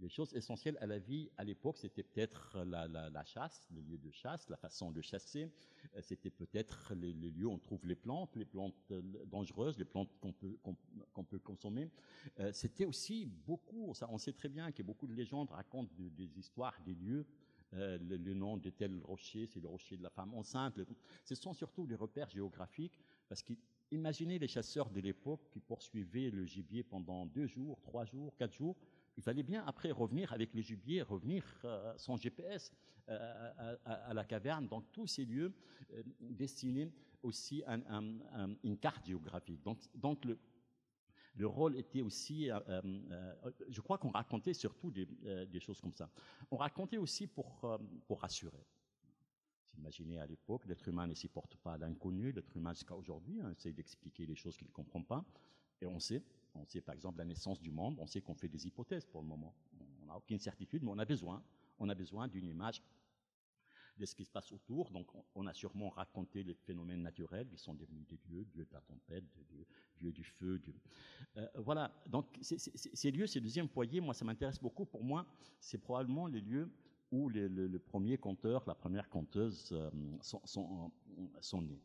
les choses essentielles à la vie à l'époque, c'était peut-être la, chasse, le lieu de chasse, la façon de chasser. Euh, c'était peut-être les, lieux où on trouve les plantes, les plantes euh, dangereuses, les plantes qu'on peut, consommer. Euh, c'était aussi beaucoup, on sait très bien que beaucoup de légendes racontent des histoires des lieux. le, nom de tel rocher, c'est le rocher de la femme enceinte. ce sont surtout des repères géographiques parce qu'imaginez les chasseurs de l'époque qui poursuivaient le gibier pendant deux jours, trois jours, quatre jours il fallait bien après revenir avec le gibier, revenir euh, sans GPS euh, à, la caverne, dans tous ces lieux euh, aussi à, une carte géographique. Donc, donc le, le rôle était aussi, je crois qu'on racontait surtout des, choses comme ça. On racontait aussi pour, rassurer. Imaginez à l'époque, l'être humain ne supporte pas l'inconnu, l'être humain jusqu'à aujourd'hui hein, essaie d'expliquer les choses qu'il ne comprend pas, et on sait, on sait par exemple la naissance du monde, on sait qu'on fait des hypothèses pour le moment. On n'a aucune certitude, mais on a besoin. On a besoin d'une image de ce qui se passe autour. Donc on a sûrement raconté les phénomènes naturels qui sont devenus des dieux, dieux de la tempête, dieux, du feu. Euh, voilà, donc ces lieux, ces deuxièmes foyers, moi ça m'intéresse beaucoup. Pour moi, c'est probablement les lieux où le, premier conteur, la première conteuse euh, sont, sont, nés.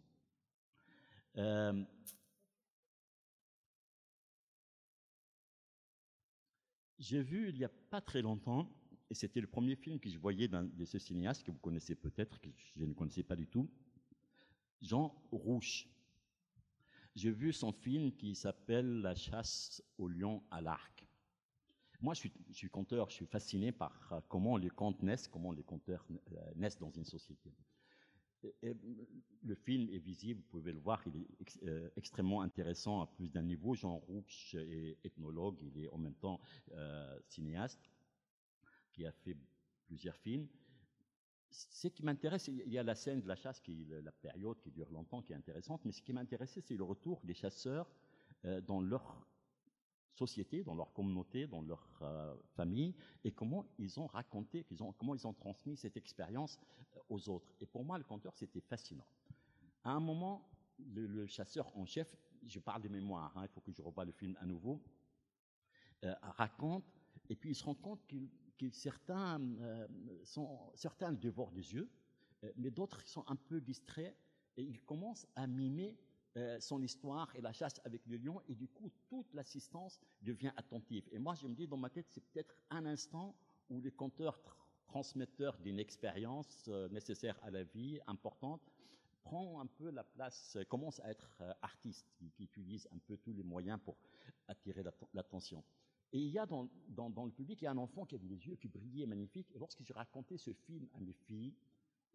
Euh, J'ai vu il n'y a pas très longtemps, et c'était le premier film que je voyais de ce cinéaste que vous connaissez peut-être, que je ne connaissais pas du tout, Jean Rouche. J'ai vu son film qui s'appelle La chasse au lion à l'arc. Moi, je suis, je suis, conteur, je suis fasciné par comment les contes naissent, comment les conteurs euh, naissent dans une société le film est visible, vous pouvez le voir, il est euh, extrêmement intéressant à plus d'un niveau. Jean Rouch est ethnologue, il est en même temps euh, cinéaste, qui a fait plusieurs films. Ce qui m'intéresse, il y a la scène de la chasse, qui la période qui dure longtemps, qui est intéressante, mais ce qui m'intéressait, c'est le retour des chasseurs euh, dans leur société, dans leur communauté, dans leur euh, famille, et comment ils ont raconté, comment ils ont transmis cette expérience euh, aux autres. Et pour moi, le conteur, c'était fascinant. À un moment, le, chasseur en chef, je parle de mémoire, hein, il faut que je revoie le film à nouveau, euh, raconte, et puis il se rend compte que, certains, sont, certains le dévorent des yeux, mais d'autres sont un peu distraits, et ils commencent à mimer euh, son histoire et la chasse avec le lion, et du coup, toute l'assistance devient attentive. Et moi, je me dis, dans ma tête, c'est peut-être un instant où les conteurs transmetteurs d'une expérience euh, nécessaire à la vie, importante, prend un peu la place, euh, commence à être artiste, qui, utilise un peu tous les moyens pour attirer l'attention. Et il y a dans, dans, le public, il y a un enfant qui avait les yeux qui brillaient magnifiques. Et lorsque j'ai raconté ce film à mes filles,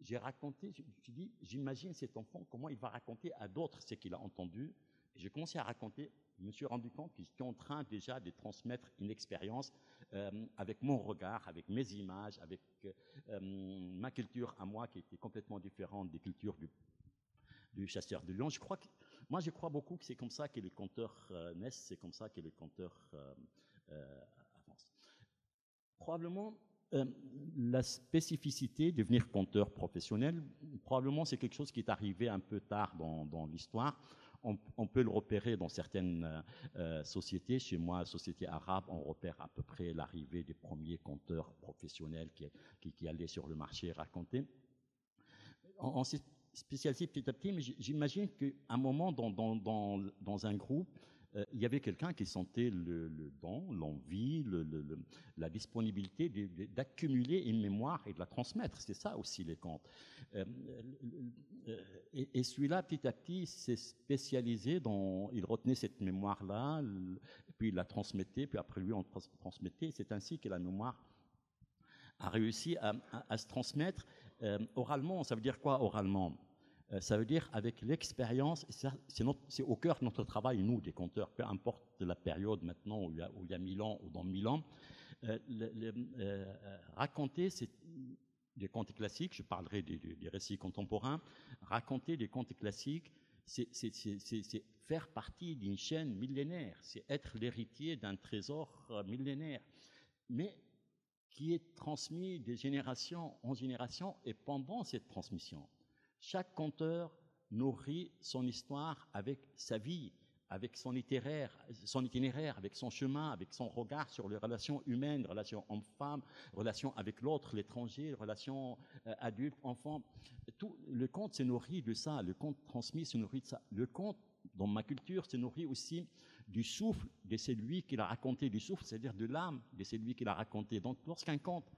j'ai raconté, je me suis dit, j'imagine cet enfant, comment il va raconter à d'autres ce qu'il a entendu. Et j'ai commencé à raconter, je me suis rendu compte que j'étais en train déjà de transmettre une expérience euh, avec mon regard, avec mes images, avec euh, ma culture à moi qui était complètement différente des cultures du, chasseur de lions. Je crois que moi, je crois beaucoup que c'est comme ça que les compteurs naissent, c'est comme ça que les compteurs avancent. Probablement, la spécificité de devenir compteur professionnel, probablement c'est quelque chose qui est arrivé un peu tard dans, dans l'histoire on, peut le repérer dans certaines euh, euh, sociétés. Chez moi, société arabe, on repère à peu près l'arrivée des premiers compteurs professionnels qui, qui, allaient sur le marché raconter. On, on s'est spécialisé petit à petit, mais j'imagine qu'à un moment dans, dans, dans, dans un groupe, euh, il y avait quelqu'un qui sentait le, don, l'envie, la disponibilité d'accumuler une mémoire et de la transmettre. C'est ça aussi les contes. Euh, euh, et, celui-là, petit à petit, s'est spécialisé dans. Il retenait cette mémoire-là, puis il la transmettait, puis après lui, on transmettait. C'est ainsi que la mémoire a réussi à se transmettre. oralement, ça veut dire quoi oralement? Ça veut dire avec l'expérience, c'est au cœur de notre travail, nous, des compteurs, peu importe la période maintenant où il y a, où il y a 1000 ans ou dans 1000 ans, euh, euh, raconter des contes classiques, je parlerai des, des, récits contemporains, raconter des contes classiques, c'est faire partie d'une chaîne millénaire, c'est être l'héritier d'un trésor millénaire, mais qui est transmis de génération en génération et pendant cette transmission. Chaque conteur nourrit son histoire avec sa vie, avec son itinéraire, son itinéraire, avec son chemin, avec son regard sur les relations humaines, relations hommes-femmes, relations avec l'autre, l'étranger, relations euh, adultes-enfants. Tout le conte se nourrit de ça. Le conte transmis se nourrit de ça. Le conte, dans ma culture, se nourrit aussi du souffle de celui qui l'a raconté, du souffle, c'est-à-dire de l'âme de celui qui l'a raconté. Donc, lorsqu'un conte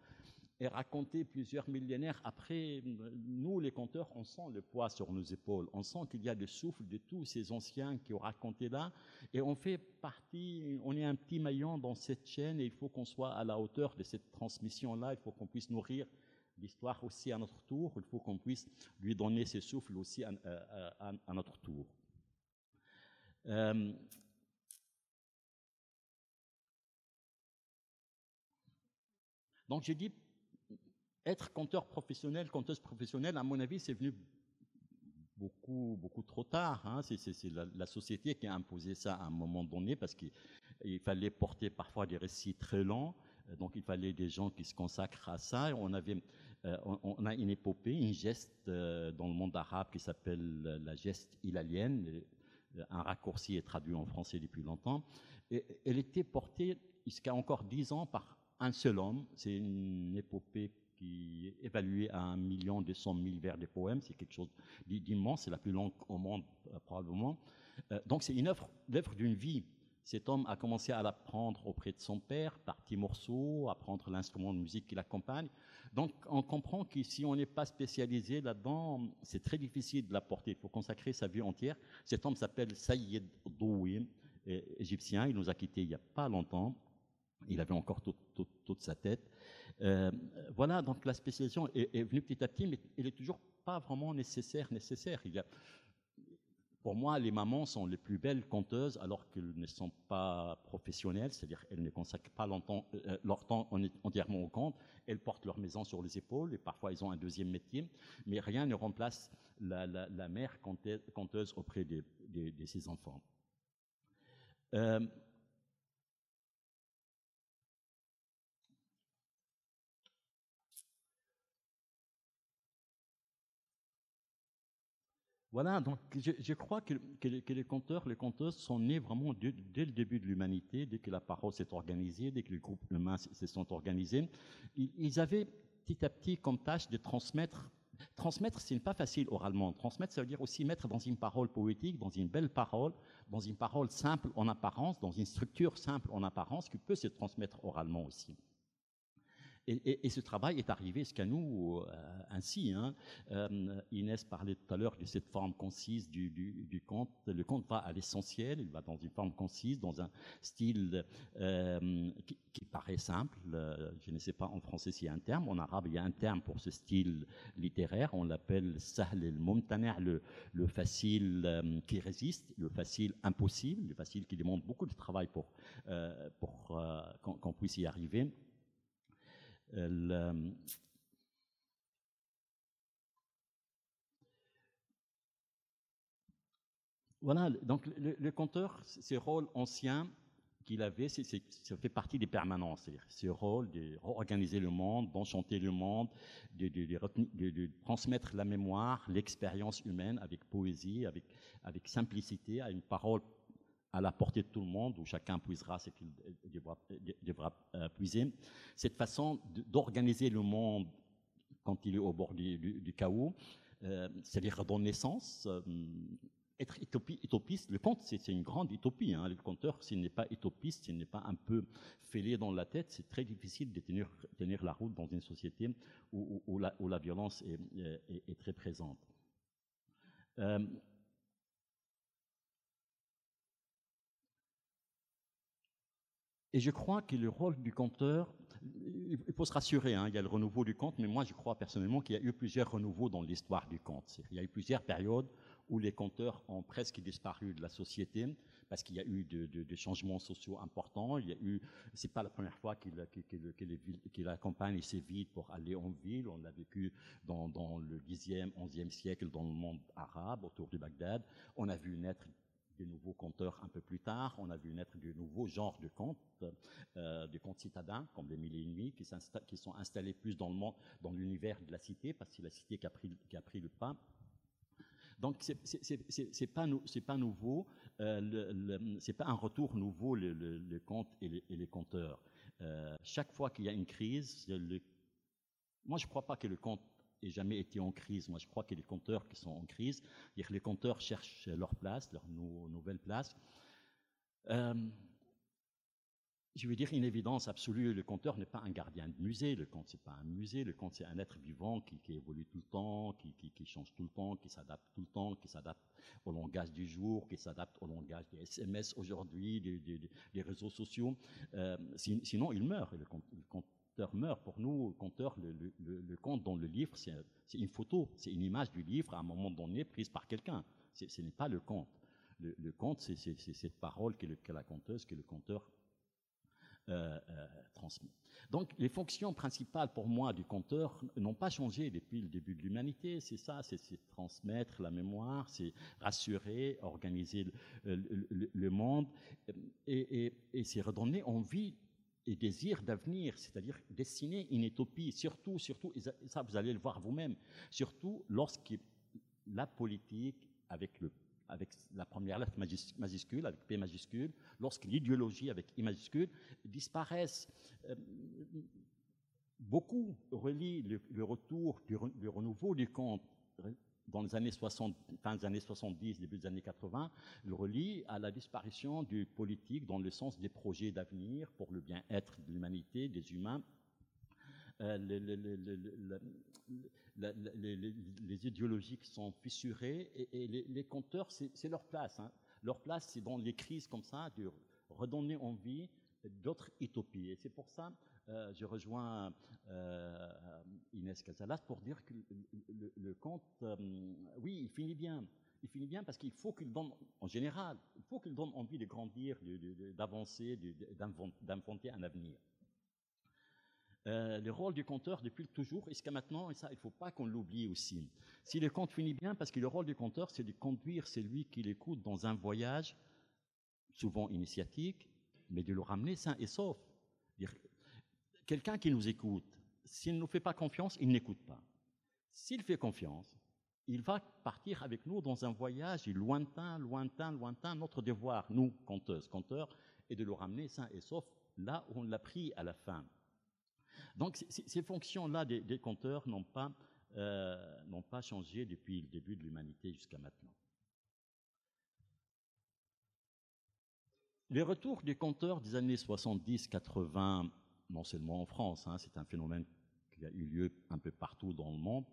est raconté plusieurs millénaires. Après, nous les conteurs, on sent le poids sur nos épaules, on sent qu'il y a le souffle de tous ces anciens qui ont raconté là, et on fait partie, on est un petit maillon dans cette chaîne, et il faut qu'on soit à la hauteur de cette transmission-là, il faut qu'on puisse nourrir l'histoire aussi à notre tour, il faut qu'on puisse lui donner ce souffle aussi à, notre tour. Euh, donc j'ai dit être conteur professionnel, conteuse professionnelle, à mon avis, c'est venu beaucoup, beaucoup trop tard. Hein. C'est la, société qui a imposé ça à un moment donné parce qu'il fallait porter parfois des récits très longs. Euh, donc, il fallait des gens qui se consacrent à ça. On avait, euh, on, a une épopée, une geste euh, dans le monde arabe qui s'appelle la geste hilalienne. Un raccourci est traduit en français depuis longtemps. Et elle était portée jusqu'à encore dix ans par un seul homme. C'est une épopée qui est évalué à un million deux cent mille vers des poèmes. C'est quelque chose d'immense, c'est la plus longue au monde euh, probablement. Euh, donc c'est une œuvre, d'une vie. Cet homme a commencé à l'apprendre auprès de son père, par petits morceaux, apprendre l'instrument de musique qui l'accompagne. Donc on comprend que si on n'est pas spécialisé là-dedans, c'est très difficile de l'apporter. Il faut consacrer sa vie entière. Cet homme s'appelle Sayyid Douim, égyptien. Il nous a quittés il n'y a pas longtemps. Il avait encore toute sa tête. Euh, voilà, donc la spécialisation est, venue petit à petit, mais elle n'est toujours pas vraiment nécessaire. nécessaire. Pour moi, les mamans sont les plus belles conteuses alors qu'elles ne sont pas professionnelles, c'est-à-dire qu'elles ne consacrent pas euh, leur temps entièrement au compte. Elles portent leur maison sur les épaules et parfois ils ont un deuxième métier, mais rien ne remplace la, mère conteuse auprès de, ses enfants. Euh, Voilà, donc je, crois que, les conteurs, les conteuses sont nés vraiment dès, le début de l'humanité, dès que la parole s'est organisée, dès que les groupes humains se sont organisés. Ils, avaient petit à petit comme tâche de transmettre. Transmettre, ce n'est pas facile oralement. Transmettre, ça veut dire aussi mettre dans une parole poétique, dans une belle parole, dans une parole simple en apparence, dans une structure simple en apparence, qui peut se transmettre oralement aussi. Et, ce travail est arrivé jusqu'à nous euh, ainsi. Hein. Euh, Inès parlait tout à l'heure de cette forme concise du, conte. Le conte va à l'essentiel, il va dans une forme concise, dans un style euh, qui, paraît simple. je ne sais pas en français s'il y a un terme. En arabe, il y a un terme pour ce style littéraire. On l'appelle sahl el-mumtana', le, le, facile qui résiste, le facile impossible, le facile qui demande beaucoup de travail pour qu'on puisse y arriver. Euh, Voilà, donc le, le conteur, ces rôles anciens qu'il avait, ça fait partie des permanences, ce rôle de organiser le monde, d'enchanter le monde, de, de, transmettre la mémoire, l'expérience humaine avec poésie, avec, avec simplicité, à une parole à la portée de tout le monde, où chacun puisera ce qu'il devra, euh, puiser. Cette façon d'organiser le monde quand il est au bord du, chaos, euh, c'est-à-dire donner naissance, euh, être utopiste, le conte, c'est une grande utopie. Hein. Le conteur, s'il n'est pas utopiste, s'il n'est pas un peu fêlé dans la tête, c'est très difficile de tenir, la route dans une société où, la, violence est, est, très présente. Euh, et je crois que le rôle du conteur, il faut se rassurer, hein, il y a le renouveau du conte, mais moi je crois personnellement qu'il y a eu plusieurs renouveaux dans l'histoire du conte. Il y a eu plusieurs périodes où les compteurs ont presque disparu de la société parce qu'il y a eu des changements sociaux importants. Il y a eu, c'est pas la première fois qu'il qu accompagne ses vides pour aller en ville. On l'a vécu dans, le 10e, 11e siècle dans le monde arabe autour de Bagdad. On a vu naître des nouveaux compteurs un peu plus tard. On a vu naître de nouveaux genres de contes, euh, des contes citadins, comme les mille et une nuits, qui, sont installés plus dans le monde, dans l'univers de la cité, parce que c'est la cité qui a pris, le pas. Donc c'est pas pas nouveau, euh, c'est pas un retour nouveau le, le, compte et les, compteurs. Euh, chaque fois qu'il y a une crise, moi je crois pas que le compte ait jamais été en crise. Moi je crois que les compteurs qui sont en crise, les compteurs cherchent leur place, leur nouvelle place. Euh, je veux dire une évidence absolue, le conteur n'est pas un gardien de musée, le conte c'est pas un musée, le conte c'est un être vivant qui, évolue tout le temps, qui, change tout le temps, qui s'adapte tout le temps, qui s'adapte au langage du jour, qui s'adapte au langage des SMS aujourd'hui, des, réseaux sociaux. Euh, sinon, il meurt, meurt. Pour nous, le conteur, le, conte dans le livre, c'est une photo, c'est une image du livre à un moment donné prise par quelqu'un. Ce n'est pas le conte. Le, conte, c'est cette parole que, la conteuse, que le conteur euh, euh, transmis. Donc les fonctions principales pour moi du compteur n'ont pas changé depuis le début de l'humanité. C'est ça, c'est transmettre la mémoire, c'est rassurer, organiser le, monde et, c'est redonner envie et désir d'avenir, c'est-à-dire dessiner une utopie, surtout, surtout, et ça vous allez le voir vous-même, surtout lorsque la politique avec le avec la première lettre majuscule, avec P majuscule, lorsque l'idéologie avec I majuscule disparaissent. Euh, beaucoup relient le, retour du, renouveau du conte dans les années 60, fin des années 70, début des années 80, le relie à la disparition du politique dans le sens des projets d'avenir pour le bien-être de l'humanité, des humains. Euh, les, idéologies sont fissurées et, les, compteurs, c'est leur place. Hein. Leur place, c'est dans les crises comme ça, de redonner envie d'autres utopies. Et c'est pour ça, euh, je rejoins euh, Inès Casalas pour dire que le, conte, euh, oui, il finit bien. Il finit bien parce qu'il faut qu'il donne, en général, il faut qu'il donne envie de grandir, d'avancer, d'inventer un avenir. Le rôle du conteur depuis toujours, ce maintenant, et ça, il ne faut pas qu'on l'oublie aussi? Si le conte finit bien, parce que le rôle du conteur, c'est de conduire celui qui l'écoute dans un voyage, souvent initiatique, mais de le ramener sain et sauf. Quelqu'un qui nous écoute, s'il ne nous fait pas confiance, il n'écoute pas. S'il fait confiance, il va partir avec nous dans un voyage lointain, lointain, lointain. Notre devoir, nous, conteuses, conteurs, est de le ramener sain et sauf là où on l'a pris à la fin. Donc ces fonctions-là des, compteurs n'ont pas, euh, n'ont pas changé depuis le début de l'humanité jusqu'à maintenant. Les retours des compteurs des années 70-80, non seulement en France, hein, c'est un phénomène qui a eu lieu un peu partout dans le monde,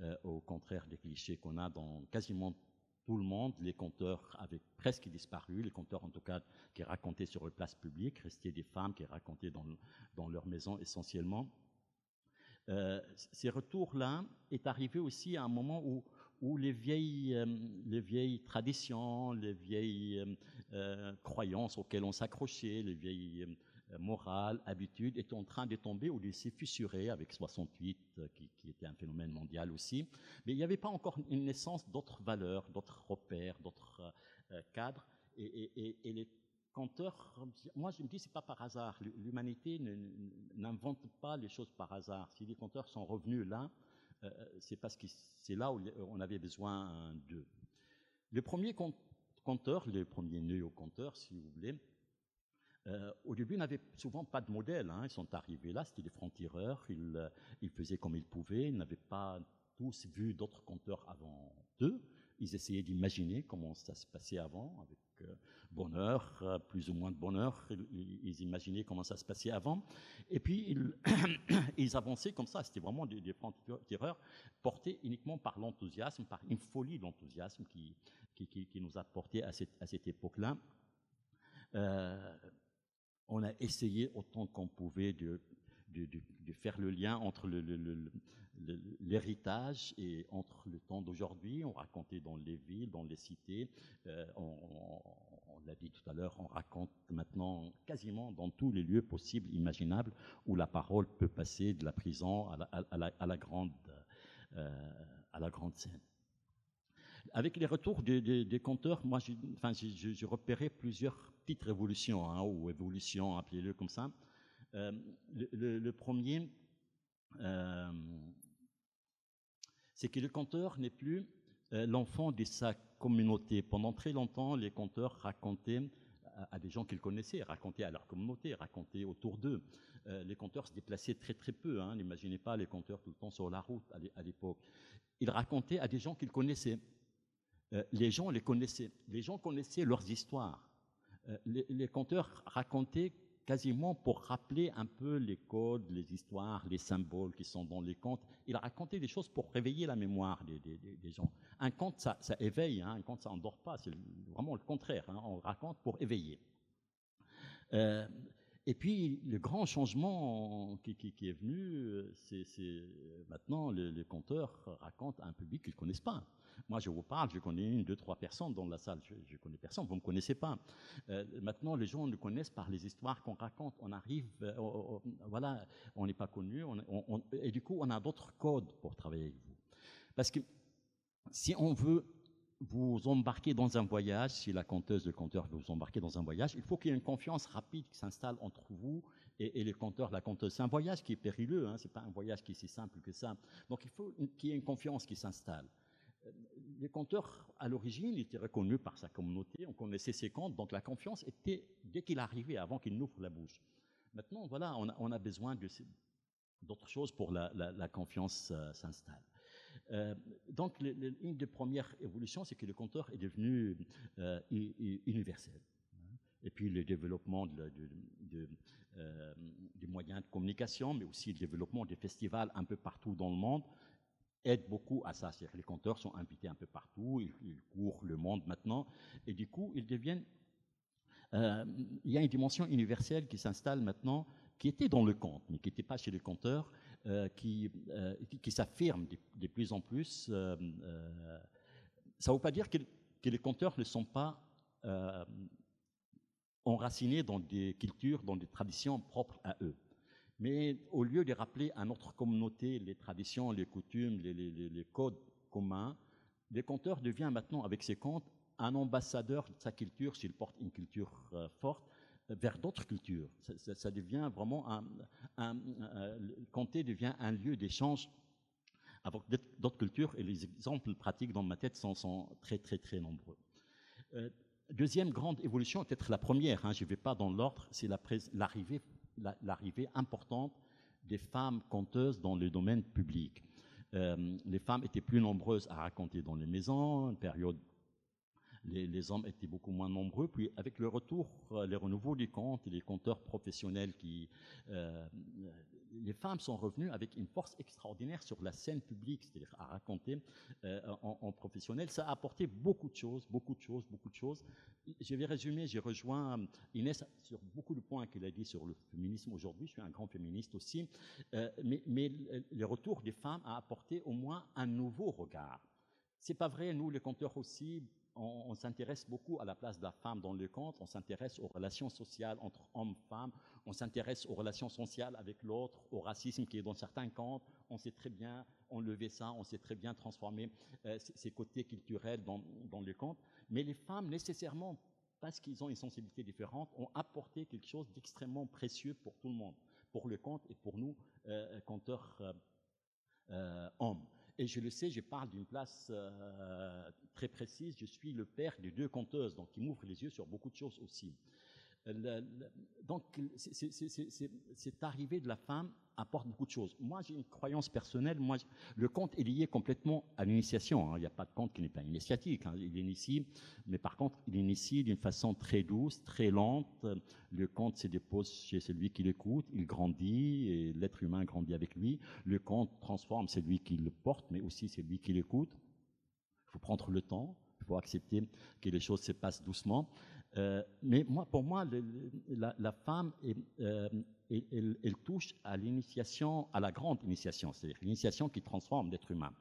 euh, au contraire des clichés qu'on a dans quasiment tout le monde, les compteurs avaient presque disparu, les compteurs en tout cas qui racontaient sur les places publiques, restaient des femmes qui racontaient dans, dans leur maison essentiellement. Euh, ces retours-là est arrivé aussi à un moment où, où les, vieilles, euh, les vieilles traditions, les vieilles croyances auxquelles on s'accrochait, les vieilles morale, habitude, est en train de tomber ou de se fissurer avec 68, euh, qui, était un phénomène mondial aussi. Mais il n'y avait pas encore une naissance d'autres valeurs, d'autres repères, d'autres cadre. Et, les conteurs, moi je me dis c'est pas par hasard. L'humanité n'invente pas les choses par hasard. Si les conteurs sont revenus là, c'est parce que c'est là où on avait besoin d'eux. Le premier compteur, les premiers néo-compteurs, si vous voulez, euh, au début, n'avaient souvent pas de modèle. Hein. Ils sont arrivés là, c'était des francs-tireurs, ils, euh, ils, faisaient comme ils pouvaient, ils n'avaient pas tous vu d'autres compteurs avant eux. Ils essayaient d'imaginer comment ça se passait avant, avec euh, bonheur, plus ou moins de bonheur. Ils, imaginaient comment ça se passait avant. Et puis, ils, ils avançaient comme ça. C'était vraiment des, francs-tireurs portés uniquement par l'enthousiasme, par une folie d'enthousiasme qui, nous a portés à cette, époque-là. On a essayé autant qu'on pouvait de, faire le lien entre l'héritage et entre le temps d'aujourd'hui. On racontait dans les villes, dans les cités. Euh, on, l'a dit tout à l'heure, on raconte maintenant quasiment dans tous les lieux possibles, imaginables, où la parole peut passer de la prison à la, euh, à la grande scène. Avec les retours des, des, compteurs, moi, j'ai repéré plusieurs petites révolutions, hein, ou évolutions, appelez-le comme ça. Euh, le, premier, euh, c'est que le compteur n'est plus euh, l'enfant de sa communauté. Pendant très longtemps, les compteurs racontaient à, des gens qu'ils connaissaient, racontaient à leur communauté, racontaient autour d'eux. les compteurs se déplaçaient très très peu. Hein. N'imaginez pas les compteurs tout le temps sur la route à l'époque. Ils racontaient à des gens qu'ils connaissaient. Les gens les connaissaient. Les gens connaissaient leurs histoires. Euh, les, les, conteurs racontaient quasiment pour rappeler un peu les codes, les histoires, les symboles qui sont dans les contes. Ils racontaient des choses pour réveiller la mémoire des, gens. Un conte, ça, éveille, hein. un conte, ça endort pas. C'est vraiment le contraire. Hein. on raconte pour éveiller. Euh, et puis, le grand changement qui, est venu, c'est maintenant les, les conteurs racontent à un public qu'ils ne connaissent pas. Moi, je vous parle, je connais une, deux, trois personnes dans la salle. Je, ne connais personne, vous ne me connaissez pas. Euh, maintenant, les gens nous connaissent par les histoires qu'on raconte. On arrive, euh, voilà, on n'est pas connu, et du coup, on a d'autres codes pour travailler avec vous. Parce que si on veut vous embarquer dans un voyage, si la conteuse, le conteur vous embarquer dans un voyage, il faut qu'il y ait une confiance rapide qui s'installe entre vous et, le conteur, la conteuse. C'est un voyage qui est périlleux, hein, ce n'est pas un voyage qui est si simple que ça. Donc il faut qu'il y ait une confiance qui s'installe les conteurs, à l'origine, étaient reconnus par sa communauté, on connaissait ses contes, donc la confiance était dès qu'il arrivait, avant qu'il n'ouvre la bouche. Maintenant, voilà, on a, besoin d'autres choses pour la, la, confiance euh, s'installe. Euh, donc, une des premières évolutions, c'est que le conteur est devenu euh, universel. Et puis le développement des moyens de communication, mais aussi le développement des festivals un peu partout dans le monde, aide beaucoup à ça. C'est-à-dire les compteurs sont invités un peu partout, ils, courent le monde maintenant, et du coup. Euh, il y a une dimension universelle qui s'installe maintenant, qui était dans le conte, mais qui n'était pas chez les compteurs, euh, qui, euh, qui, s'affirme de, plus en plus. ça ne veut pas dire que, les compteurs ne sont pas enracinés dans des cultures, dans des traditions propres à eux. Mais au lieu de rappeler à notre communauté les traditions, les coutumes, les, codes communs, le conteur devient maintenant, avec ses contes, un ambassadeur de sa culture, s'il porte une culture euh, forte, vers d'autres cultures. Ça, devient vraiment un, un, le comté devient un lieu d'échange avec d'autres cultures et les exemples pratiques dans ma tête sont, très très très nombreux. Euh, deuxième grande évolution, peut-être la première, hein, je ne vais pas dans l'ordre, c'est l'arrivée l'arrivée importante des femmes conteuses dans le domaine public. Euh, les femmes étaient plus nombreuses à raconter dans les maisons, une période les, hommes étaient beaucoup moins nombreux. Puis avec le retour, euh, les renouveaux des contes, les conteurs professionnels qui, euh, les femmes sont revenues avec une force extraordinaire sur la scène publique, c'est-à-dire à raconter euh, en, professionnel. Ça a apporté beaucoup de choses, beaucoup de choses, beaucoup de choses. Je vais résumer, j'ai rejoint Inès sur beaucoup de points qu'elle a dit sur le féminisme aujourd'hui. Je suis un grand féministe aussi, mais, le retour des femmes a apporté au moins un nouveau regard. C'est pas vrai, nous les conteurs aussi, on, s'intéresse beaucoup à la place de la femme dans le conte, on s'intéresse aux relations sociales entre hommes et femmes, on s'intéresse aux relations sociales avec l'autre, au racisme qui est dans certains contes, on sait très bien enlever ça, on sait très bien transformer euh, ces côtés culturels dans, dans le conte, mais les femmes, nécessairement, parce qu'ils ont une sensibilité différente, ont apporté quelque chose d'extrêmement précieux pour tout le monde, pour le conte et pour nous, euh, conteurs euh, hommes. Et je le sais, je parle d'une place euh, très précise. Je suis le père de deux conteuses, donc qui m'ouvre les yeux sur beaucoup de choses aussi. Donc, cette arrivée de la femme apporte beaucoup de choses. Moi, j'ai une croyance personnelle. Moi, le conte est lié complètement à l'initiation. Hein. Il n'y a pas de conte qui n'est pas initiatique. Hein. Il initie, mais par contre, il initie d'une façon très douce, très lente. Le conte se dépose chez celui qui l'écoute. Il grandit et l'être humain grandit avec lui. Le conte transforme celui qui le porte, mais aussi celui qui l'écoute. Il faut prendre le temps. Il faut accepter que les choses se passent doucement. Euh, mais moi, pour moi, la, femme, euh, elle, touche à l'initiation, à la grande initiation, c'est-à-dire l'initiation qui transforme l'être humain.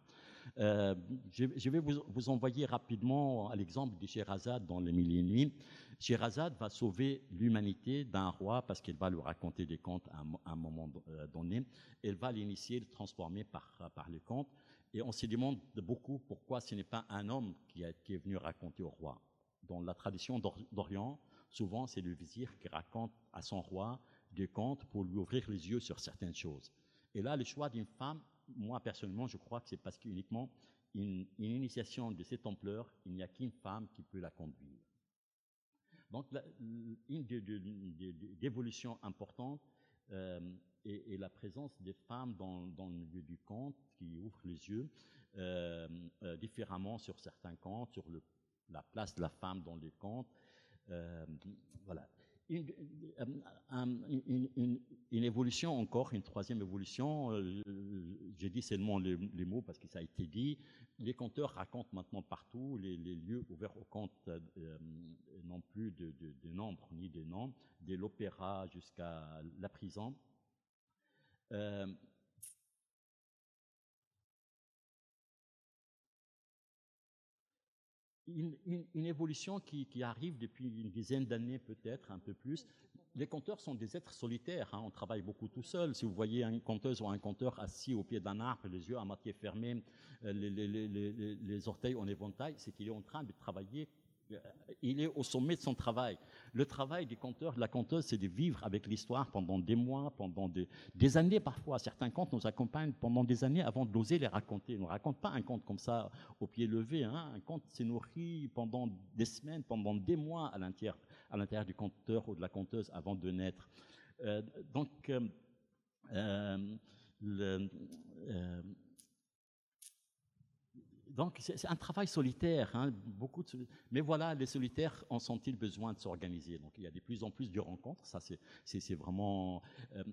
Euh, je, vais vous, envoyer rapidement à l'exemple de Sherazade dans les Mille et Nuits. Sherazade va sauver l'humanité d'un roi parce qu'elle va lui raconter des contes à un, moment donné. Elle va l'initier, le transformer par, par les contes. Et on se demande beaucoup pourquoi ce n'est pas un homme qui, qui est venu raconter au roi dans la tradition d'Orient, souvent c'est le vizir qui raconte à son roi des contes pour lui ouvrir les yeux sur certaines choses. Et là, le choix d'une femme, moi personnellement, je crois que c'est parce qu'uniquement une, initiation de cette ampleur, il n'y a qu'une femme qui peut la conduire. Donc, une des évolutions importantes euh, est, la présence des femmes dans, dans, le milieu du conte qui ouvre les yeux euh, euh, différemment sur certains contes, sur le la place de la femme dans les contes. Euh, voilà. Une, évolution encore, une troisième évolution, euh, j'ai dit seulement les, mots parce que ça a été dit, les conteurs racontent maintenant partout, les, lieux ouverts aux contes euh, non plus de, de, nombre ni de noms, de l'opéra jusqu'à la prison une, évolution qui, arrive depuis une dizaine d'années peut-être, un peu plus. Les conteurs sont des êtres solitaires, hein. on travaille beaucoup tout seul. Si vous voyez une conteuse ou un conteur assis au pied d'un arbre, les yeux à moitié fermés, euh, les, les orteils en éventail, c'est qu'il est en train de travailler il est au sommet de son travail. Le travail du conteur, de la conteuse, c'est de vivre avec l'histoire pendant des mois, pendant des, années parfois. Certains contes nous accompagnent pendant des années avant d'oser les raconter. On ne raconte pas un conte comme ça au pied levé. Hein. Un conte s'est nourri pendant des semaines, pendant des mois à l'intérieur du conteur ou de la conteuse avant de naître. Euh, donc, euh, euh, le, donc c'est un travail solitaire, hein, beaucoup de, mais voilà, les solitaires en sont-ils besoin de s'organiser? Donc il y a de plus en plus de rencontres, ça c'est vraiment euh,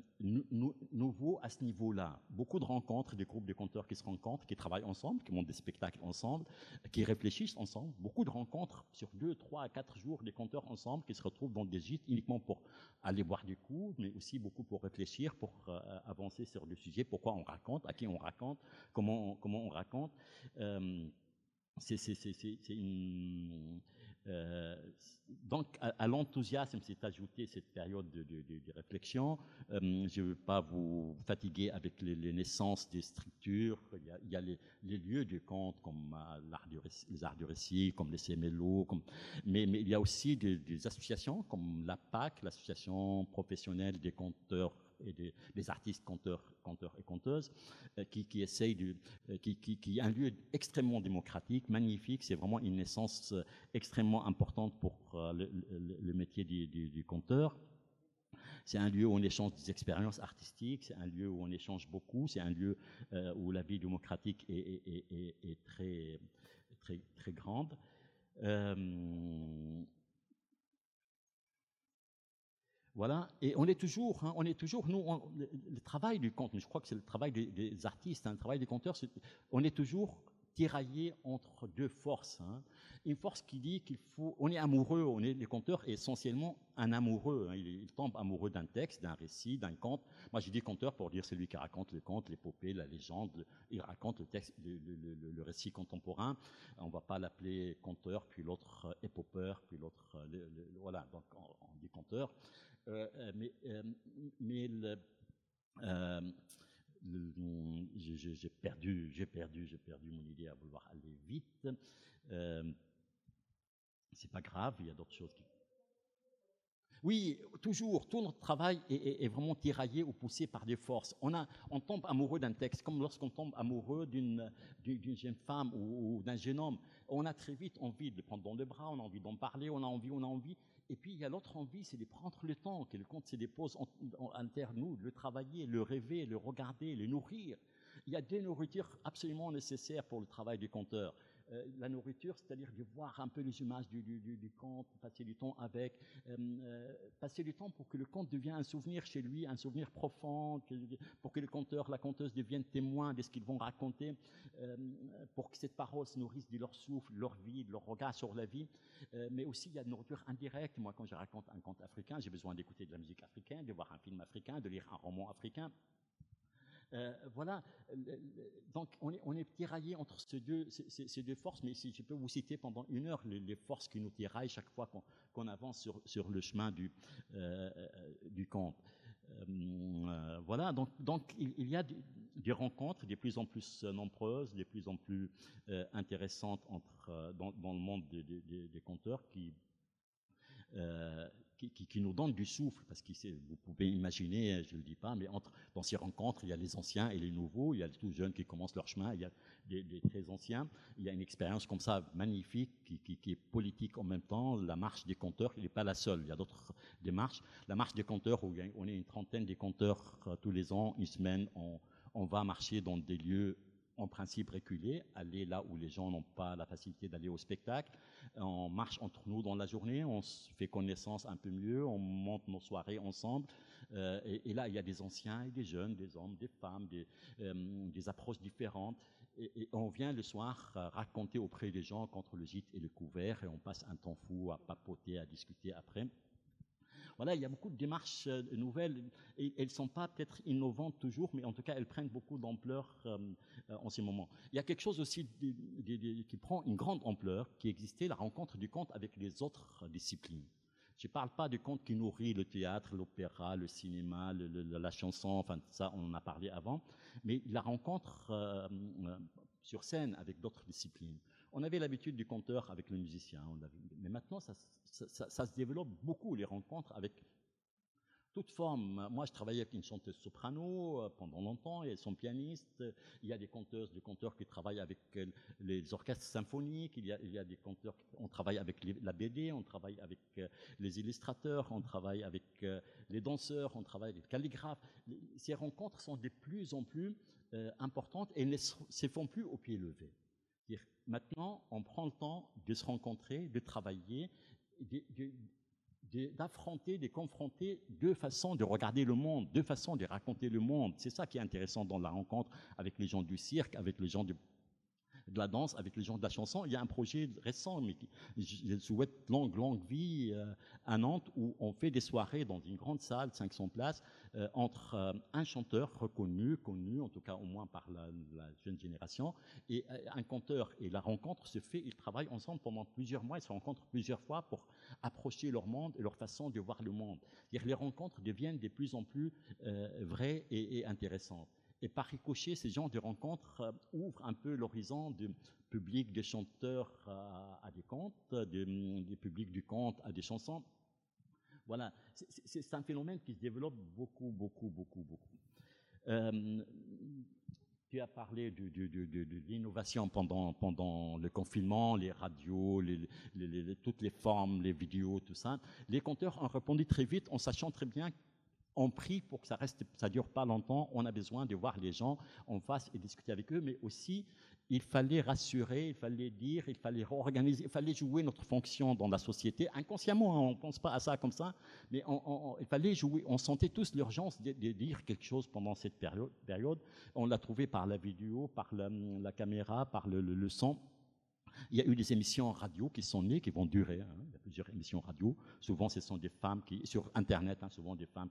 nouveau à ce niveau-là. Beaucoup de rencontres, des groupes de conteurs qui se rencontrent, qui travaillent ensemble, qui montent des spectacles ensemble, qui réfléchissent ensemble. Beaucoup de rencontres sur deux, trois, quatre jours, des conteurs ensemble qui se retrouvent dans des gîtes uniquement pour aller boire du coup, mais aussi beaucoup pour réfléchir, pour euh, avancer sur le sujet, pourquoi on raconte, à qui on raconte, comment, comment on raconte. Euh, une. Euh, donc, à, l'enthousiasme s'est ajouté cette période de, réflexion. Euh, je ne veux pas vous fatiguer avec les, naissances des structures. Il y a, les, lieux du conte, comme euh, les arts du récit, comme les CMLO, mais, il y a aussi des, des associations comme l'APAC, l'association professionnelle des conteurs et des, artistes conteurs, conteurs et conteuses euh, qui, qui essayent de, euh, qui, qui, qui, un lieu extrêmement démocratique, magnifique. C'est vraiment une naissance euh, extrêmement importante pour le, métier du, du, conteur. C'est un lieu où on échange des expériences artistiques, c'est un lieu où on échange beaucoup, c'est un lieu où la vie démocratique est, est, est, est très, très, très grande. Voilà, et on est toujours, hein, on est toujours, nous, le travail du conte, je crois que c'est le travail des, artistes, hein, le travail des conteurs, on est toujours tiraillé entre deux forces. Hein. une force qui dit qu'il faut, on est amoureux, on est les conteurs essentiellement un amoureux. Hein. il, tombe amoureux d'un texte, d'un récit, d'un conte. Moi, j'ai dit conteur pour dire celui qui raconte le conte, l'épopée, la légende. Il raconte le texte, le, récit contemporain. On va pas l'appeler conteur, puis l'autre euh, épopeur, puis l'autre, euh, voilà. Donc, on, dit conteur. Mais, j'ai perdu, j'ai perdu, j'ai perdu mon idée à vouloir aller vite. Euh, c'est pas grave, il y a d'autres choses. Oui, toujours, tout notre travail est, vraiment tiraillé ou poussé par des forces. On tombe amoureux d'un texte, comme lorsqu'on tombe amoureux d'une jeune femme ou, d'un jeune homme. On a très vite envie de le prendre dans le bras, on a envie d'en parler, on a envie, on a envie. Et puis il y a l'autre envie, c'est de prendre le temps, que le compte se dépose en, en, nous, le travailler, le rêver, le regarder, le nourrir. Il y a des nourritures absolument nécessaires pour le travail du compteur. Euh, la nourriture, c'est-à-dire de voir un peu les images du, du, conte, passer du temps avec, euh, euh, passer du temps pour que le conte devienne un souvenir chez lui, un souvenir profond, pour que le conteur, la conteuse deviennent témoins de ce qu'ils vont raconter, pour que cette parole se nourrisse de leur souffle, de leur vie, de leur regard sur la vie. mais aussi, il y a une nourriture indirecte. Moi, quand je raconte un conte africain, j'ai besoin d'écouter de la musique africaine, de voir un film africain, de lire un roman africain. Euh, voilà, donc on est, on tiraillé entre ces deux, ces, deux, forces, mais si je peux vous citer pendant une heure les, forces qui nous tiraillent chaque fois qu'on avance sur, le chemin du, euh. Euh, voilà, donc, il, y a des, rencontres de plus en plus nombreuses, de plus en plus intéressantes entre, dans, le monde des conteurs qui qui, nous donne du souffle, parce que vous pouvez imaginer, je ne le dis pas, mais entre, dans ces rencontres, il y a les anciens et les nouveaux, il y a les tout jeunes qui commencent leur chemin, il y a des, très anciens, il y a une expérience comme ça magnifique, qui, est politique en même temps, la marche des compteurs, il n'est pas la seule, il y a d'autres démarches. La marche des compteurs, où on est une trentaine des compteurs euh, tous les ans, une semaine, on, on va marcher dans des lieux en principe reculer, aller là où les gens n'ont pas la facilité d'aller au spectacle. On marche entre nous dans la journée, on se fait connaissance un peu mieux, on monte nos soirées ensemble. Euh, et, là, il y a des anciens et des jeunes, des hommes, des femmes, des, euh, des approches différentes. Et, on vient le soir raconter auprès des gens contre le gîte et le couvert, et on passe un temps fou à papoter, à discuter après. Voilà, il y a beaucoup de démarches euh, nouvelles. Et elles sont pas peut-être innovantes toujours, mais en tout cas, elles prennent beaucoup d'ampleur euh, euh, en ces moments. Il y a quelque chose aussi qui prend une grande ampleur, qui existait, la rencontre du conte avec les autres disciplines. Je ne parle pas du conte qui nourrit le théâtre, l'opéra, le cinéma, la chanson, enfin ça on en a parlé avant, mais la rencontre sur scène avec d'autres disciplines. On avait l'habitude du conteur avec le musicien, mais maintenant ça, se développe beaucoup, les rencontres avec toute forme. Moi, je travaillais avec une chanteuse soprano euh, pendant longtemps, et elles sont pianistes. Il y a des conteuses, des conteurs qui travaillent avec euh, les orchestres symphoniques. Il y a, il y a des conteurs, on travaille avec la BD, on travaille avec euh, les illustrateurs, on travaille avec les danseurs, on travaille avec les calligraphes. Ces rencontres sont de plus en plus importantes et ne se font plus au pied levé. Maintenant, on prend le temps de se rencontrer, de travailler, d'affronter, de, confronter deux façons de regarder le monde, deux façons de raconter le monde. C'est ça qui est intéressant dans la rencontre avec les gens du cirque, avec les gens de de la danse avec les gens de la chanson. Il y a un projet récent, mais je souhaite longue, longue vie euh, à Nantes, où on fait des soirées dans une grande salle, 500 places, euh, entre euh, un chanteur reconnu, connu, en tout cas au moins par la, jeune génération, et un conteur. Et la rencontre se fait, ils travaillent ensemble pendant plusieurs mois, ils se rencontrent plusieurs fois pour approcher leur monde et leur façon de voir le monde. les rencontres deviennent de plus en plus vraies et intéressantes. Et par ricochet, ces genres de rencontres euh, ouvrent un peu l'horizon du public des chanteurs à, des contes, du public du conte à des chansons. Voilà, c'est un phénomène qui se développe beaucoup, beaucoup, beaucoup, beaucoup. Euh, tu as parlé de, l'innovation pendant, pendant le confinement, les radios, toutes les formes, les vidéos, tout ça. Les conteurs ont répondu très vite en sachant très bien on prie pour que ça reste, ça dure pas longtemps. On a besoin de voir les gens en face et discuter avec eux, mais aussi il fallait rassurer, il fallait dire, il fallait organiser, il fallait jouer notre fonction dans la société. Inconsciemment, hein, on ne pense pas à ça comme ça, mais il fallait jouer. On sentait tous l'urgence de, dire quelque chose pendant cette période. On l'a trouvé par la vidéo, par la, caméra, par le son. Il y a eu des émissions radio qui sont nées, qui vont durer. Hein. Il y a plusieurs émissions radio. Souvent, ce sont des femmes qui, sur Internet, hein, souvent des femmes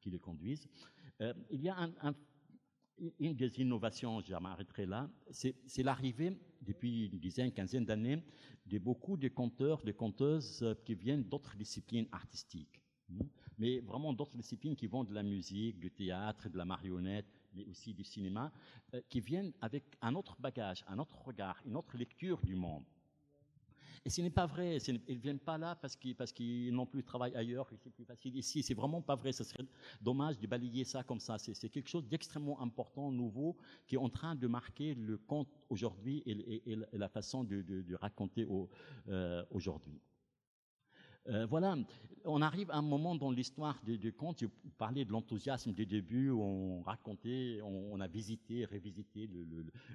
qui, les conduisent. Euh, il y a un, une des innovations, je m'arrêterai là, c'est l'arrivée, depuis une dizaine, quinzaine d'années, de beaucoup de conteurs, de conteuses euh, qui viennent d'autres disciplines artistiques. Hein. Mais vraiment d'autres disciplines qui vont de la musique, du théâtre, de la marionnette, mais aussi du cinéma, euh, qui viennent avec un autre bagage, un autre regard, une autre lecture du monde. Et ce n'est pas vrai. Ils ne viennent pas là parce qu'ils n'ont plus de travail ailleurs, c'est plus facile ici. C'est vraiment pas vrai. Ce serait dommage de balayer ça comme ça. C'est quelque chose d'extrêmement important, nouveau, qui est en train de marquer le conte aujourd'hui et, la façon de, raconter euh, aujourd'hui. Euh, voilà, on arrive à un moment dans l'histoire du conte, je parlais de l'enthousiasme des débuts, où on racontait, on, a visité, révisité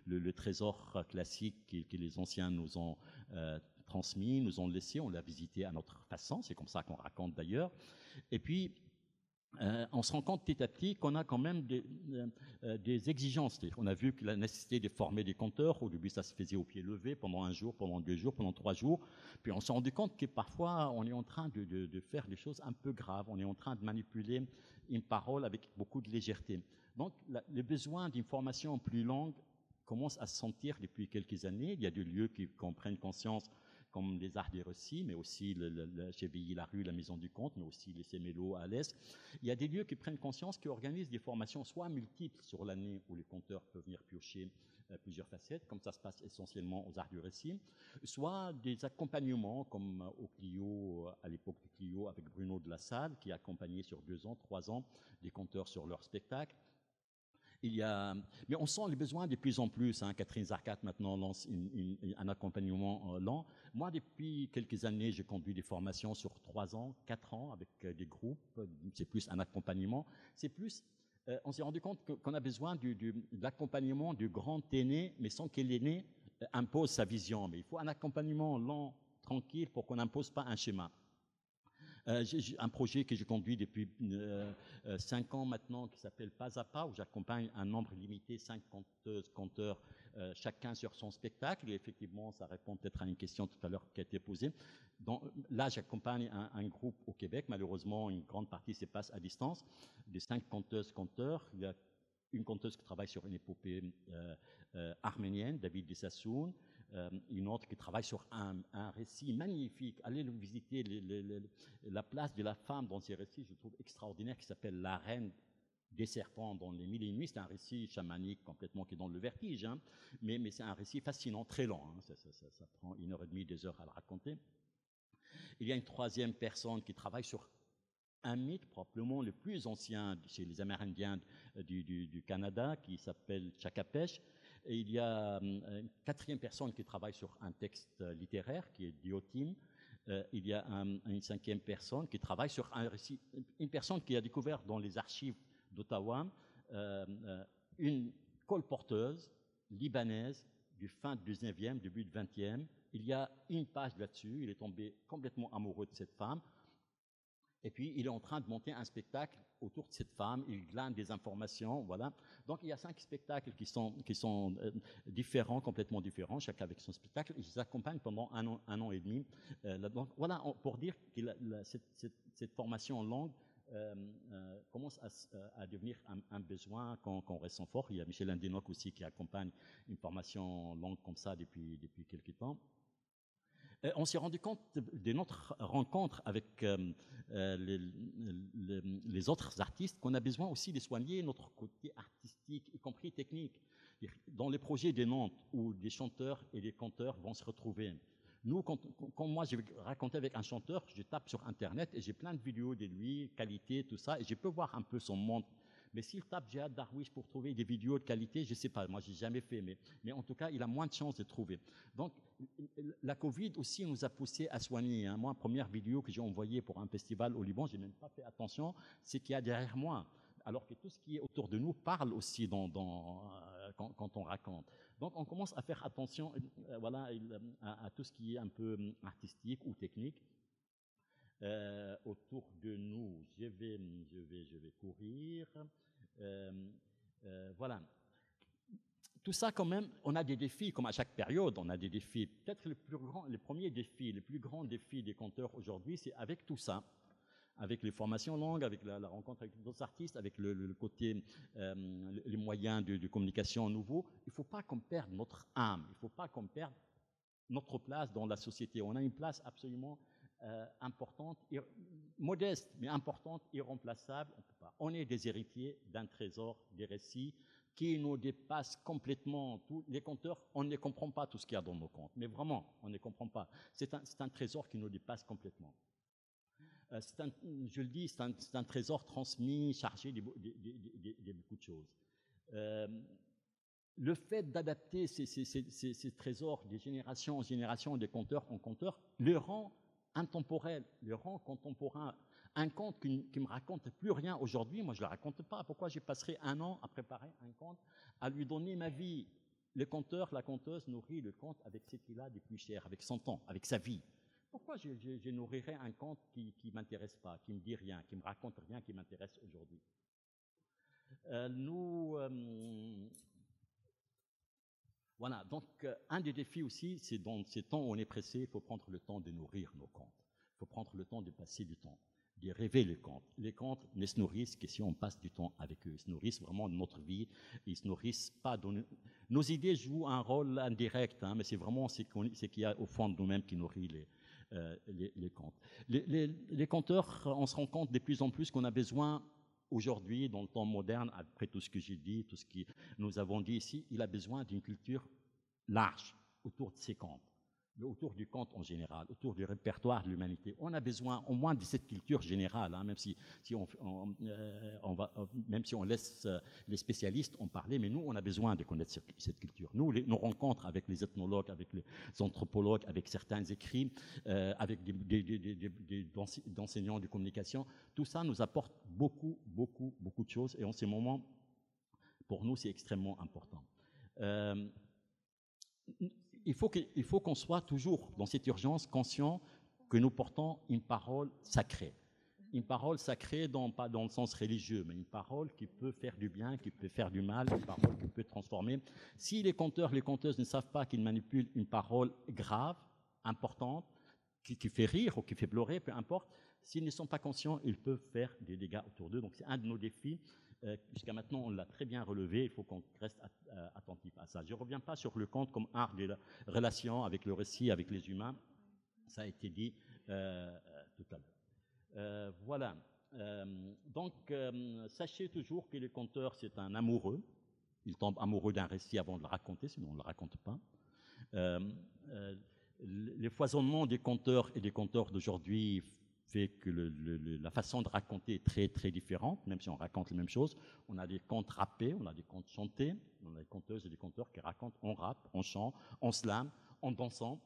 le, trésor classique que, les anciens nous ont euh, transmis, nous ont laissé, on l'a visité à notre façon, c'est comme ça qu'on raconte d'ailleurs. Et puis, euh, on se rend compte petit à petit qu'on a quand même des, euh, des exigences. On a vu que la nécessité de former des compteurs, au début ça se faisait au pied levé pendant un jour, pendant deux jours, pendant trois jours. Puis on s'est rendu compte que parfois on est en train de, faire des choses un peu graves. On est en train de manipuler une parole avec beaucoup de légèreté. Donc le besoin d'une formation plus longue commence à se sentir depuis quelques années. Il y a des lieux qui comprennent conscience comme les arts des récits, mais aussi le, le, la rue, la Maison du Comte, mais aussi les Sémélos à l'Est. Il y a des lieux qui prennent conscience, qui organisent des formations soit multiples sur l'année où les compteurs peuvent venir piocher euh, plusieurs facettes, comme ça se passe essentiellement aux arts du récit, soit des accompagnements comme au Clio, à l'époque du Clio avec Bruno de la Salle, qui accompagnait sur deux ans, trois ans des compteurs sur leur spectacle. Il y a, mais on sent les besoins de plus en plus. Hein. Catherine Zarcat maintenant lance un accompagnement euh, lent. Moi, depuis quelques années, j'ai conduit des formations sur trois ans, quatre ans avec euh, des groupes. C'est plus un accompagnement. C'est plus euh, on s'est rendu compte qu'on a besoin de l'accompagnement du grand aîné, mais sans que l'aîné impose sa vision. Mais il faut un accompagnement lent, tranquille, pour qu'on n'impose pas un schéma. Euh, un projet que je conduis depuis euh, euh, cinq ans maintenant qui s'appelle Pas à Pas, où j'accompagne un nombre limité, cinq compteurs, chacun sur son spectacle. Et effectivement, ça répond peut-être à une question tout à l'heure qui a été posée. là, j'accompagne un, groupe au Québec. Malheureusement, une grande partie se passe à distance. Des cinq conteuses, compteurs, il y a une conteuse qui travaille sur une épopée arménienne, David Dessassoun, euh, une autre qui travaille sur un, récit magnifique. Allez le visiter, la place de la femme dans ces récits, je trouve extraordinaire, qui s'appelle La Reine des serpents dans les mille. C'est un récit chamanique complètement qui dans le vertige, hein. mais, c'est un récit fascinant, très long. Hein. Ça, prend une heure et demie, deux heures à le raconter. Il y a une troisième personne qui travaille sur un mythe probablement le plus ancien chez les Amérindiens du, du, du Canada, qui s'appelle Chakapesh, et il y a hum, une quatrième personne qui travaille sur un texte littéraire, qui est Diotime. Euh, il y a une cinquième personne qui travaille sur un récit, une personne qui a découvert dans les archives d'Ottawa euh, euh, une colporteuse libanaise du fin du 19e, début du 20e. Il y a une page là-dessus. Il est tombé complètement amoureux de cette femme. Et puis, il est en train de monter un spectacle autour de cette femme. Il glane des informations, voilà. Donc, il y a cinq spectacles qui sont, euh, différents, complètement différents, chacun avec son spectacle. Ils accompagnent pendant un an, un an et demi. Euh, donc, voilà, pour dire que cette, formation longue euh, commence à, devenir un, besoin qu'on ressent fort. Il y a Michel Indenoc aussi qui accompagne une formation longue comme ça depuis quelques temps. Euh, on s'est rendu compte de notre rencontre avec euh, euh, les, autres artistes qu'on a besoin aussi de soigner notre côté artistique, y compris technique. Dans les projets des Nantes, où des chanteurs et des chanteurs vont se retrouver. Nous, quand, moi je vais raconter avec un chanteur, je tape sur Internet et j'ai plein de vidéos de lui, qualité, tout ça, et je peux voir un peu son monde mais s'il tape Jihad Darwish pour trouver des vidéos de qualité, je sais pas, moi j'ai jamais fait, mais, mais en tout cas, il a moins de chances de trouver. Donc, la Covid aussi nous a poussé à soigner. Hein. Moi, première vidéo que j'ai envoyée pour un festival au Liban, j'ai même pas fait attention, c'est qu'il y a derrière moi. Alors que tout ce qui est autour de nous parle aussi euh, quand, on raconte. Donc, on commence à faire attention, euh, voilà, à, tout ce qui est un peu artistique ou technique. Euh, autour de nous. Je vais, je vais, je vais courir. Euh, euh, voilà. Tout ça, quand même, on a des défis, comme à chaque période, on a des défis. Peut-être le plus grand, les premiers défis, les plus grands défis des conteurs aujourd'hui, c'est avec tout ça, avec les formations longues, avec la, rencontre avec d'autres artistes, avec le, côté, les moyens de, communication nouveaux, il ne faut pas qu'on perde notre âme, il ne faut pas qu'on perde notre place dans la société. On a une place absolument euh, importante, modeste, mais importante, irremplaçable. On, est des héritiers d'un trésor des récits qui nous dépasse complètement. Tous les compteurs, on ne comprend pas tout ce qu'il y a dans nos comptes, mais vraiment, on ne comprend pas. C'est un, trésor qui nous dépasse complètement. Euh, je le dis, c'est un, trésor transmis, chargé de, beaucoup de choses. Euh, le fait d'adapter ces, trésors des générations en génération, des compteurs en compteurs, le rend intemporel, le rend contemporain. Un conte qui, ne me raconte plus rien aujourd'hui, moi je ne le raconte pas. Pourquoi je passerai un an à préparer un conte, à lui donner ma vie? Le conteur, la conteuse nourrit le conte avec ce qu'il a de plus cher, avec son temps, avec sa vie. Pourquoi je, nourrirais un conte qui ne m'intéresse pas, qui me dit rien, qui me raconte rien, qui m'intéresse aujourd'hui? Euh, Nous, euh, voilà, donc euh, un des défis aussi, c'est dans ces temps où on est pressé, il faut prendre le temps de nourrir nos contes. Il faut prendre le temps de passer du temps, de rêver les contes. Les contes ne se nourrissent que si on passe du temps avec eux. Ils se nourrissent vraiment de notre vie. Ils se nourrissent pas de nos idées jouent un rôle indirect, hein, mais c'est vraiment ce qu'il y a au fond de nous-mêmes qui nourrit les, euh, les, contes. Les, les, les, conteurs, on se rend compte de plus en plus qu'on a besoin aujourd'hui, dans le temps moderne, après tout ce que j'ai dit, tout ce que nous avons dit ici, il a besoin d'une culture large autour de ses contes autour du conte en général, autour du répertoire de l'humanité. On a besoin au moins de cette culture générale, même, si, on, euh, laisse euh, les spécialistes en parler, mais nous, on a besoin de connaître cette, culture. Nous, nos rencontres avec les ethnologues, avec les anthropologues, avec certains écrits, euh, avec des, des, enseignants de communication, tout ça nous apporte beaucoup, beaucoup, beaucoup de choses, et en ce moment, pour nous, c'est extrêmement important il faut qu'on soit toujours dans cette urgence conscient que nous portons une parole sacrée. Une parole sacrée, dans, pas dans le sens religieux, mais une parole qui peut faire du bien, qui peut faire du mal, une parole qui peut transformer. Si les conteurs, les conteuses ne savent pas qu'ils manipulent une parole grave, importante, qui, qui, fait rire ou qui fait pleurer, peu importe, s'ils ne sont pas conscients, ils peuvent faire des dégâts autour d'eux. Donc c'est un de nos défis jusqu'à maintenant, on l'a très bien relevé, il faut qu'on reste euh, attentif à ça. Je ne reviens pas sur le conte comme art de la relation avec le récit, avec les humains. Ça a été dit euh, tout à l'heure. voilà. donc, sachez toujours que le conteur, c'est un amoureux. Il tombe amoureux d'un récit avant de le raconter, sinon on ne le raconte pas. les foisonnements des conteurs et des conteurs d'aujourd'hui fait que la façon de raconter est très très différente, même si on raconte les mêmes choses. On a des contes rappés, on a des contes chantés, on a des conteuses et des conteurs qui racontent en rap, en chant, en slam, en dansant.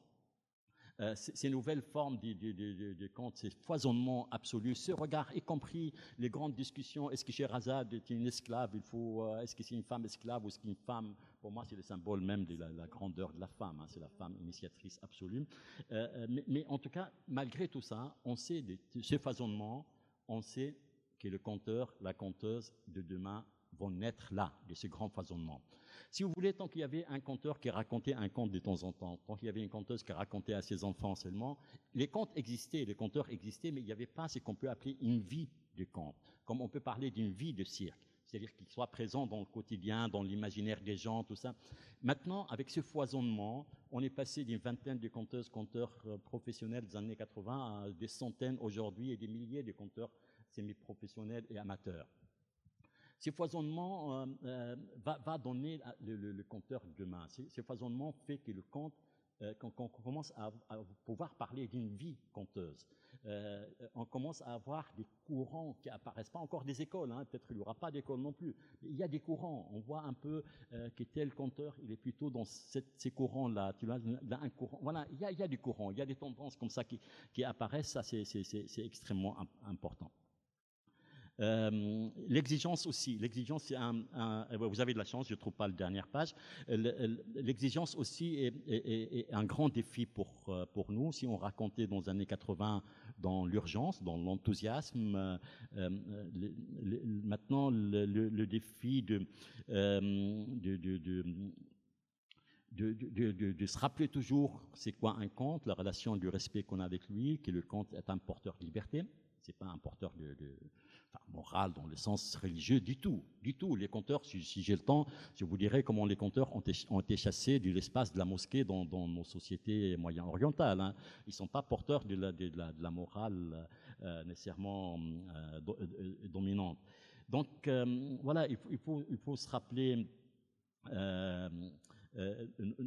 Euh, ces nouvelles formes de, contes, ces foisonnements absolus, ce regard, y compris les grandes discussions, est-ce que Sherazade est une esclave, il faut, euh, est-ce que c'est une femme esclave ou est-ce qu'une femme, pour moi c'est le symbole même de la, grandeur de la femme, hein, c'est la femme initiatrice absolue. Euh, mais, en tout cas, malgré tout ça, on sait de ces foisonnements, on sait que le conteur, la conteuse de demain vont naître là, de ce grand foisonnement. Si vous voulez, tant qu'il y avait un conteur qui racontait un conte de temps en temps, tant qu'il y avait une conteuse qui racontait à ses enfants seulement, les contes existaient, les conteurs existaient, mais il n'y avait pas ce qu'on peut appeler une vie de conte, comme on peut parler d'une vie de cirque c'est-à-dire qu'il soit présent dans le quotidien, dans l'imaginaire des gens, tout ça. Maintenant, avec ce foisonnement, on est passé d'une vingtaine de conteuses, conteurs euh, professionnels des années 80 à des centaines aujourd'hui et des milliers de conteurs semi-professionnels et amateurs. Ce foisonnement euh, euh, va, donner le, compteur demain. Ce foisonnement fait que le compte, euh, quand, on commence à, pouvoir parler d'une vie conteuse, on commence à avoir des courants qui apparaissent, pas encore des écoles, hein, peut-être il n'y aura pas d'école non plus, mais il y a des courants. On voit un peu que tel compteur, il est plutôt dans ces courants-là. Tu vois, un courant. Voilà, il y, a, il y, a, des courants, il y a des tendances comme ça qui, qui apparaissent. Ça, c'est extrêmement important. Euh, l'exigence aussi, l'exigence, un, vous avez de la chance, je ne trouve pas la dernière page. L'exigence aussi est, un grand défi pour, euh, nous. Si on racontait dans les années 80 dans l'urgence, dans l'enthousiasme, euh, maintenant le, défi de, de, de de, se rappeler toujours c'est quoi un conte, la relation du respect qu'on a avec lui, que le conte est un porteur de liberté, c'est pas un porteur de, moral dans le sens religieux du tout, du tout. Les conteurs, si, j'ai le temps, je vous dirai comment les conteurs ont, été chassés de l'espace de la mosquée dans, nos sociétés moyen-orientales. Hein. Ils ne sont pas porteurs de la, morale euh, nécessairement euh, euh, dominante. Donc voilà, il faut, il faut, se rappeler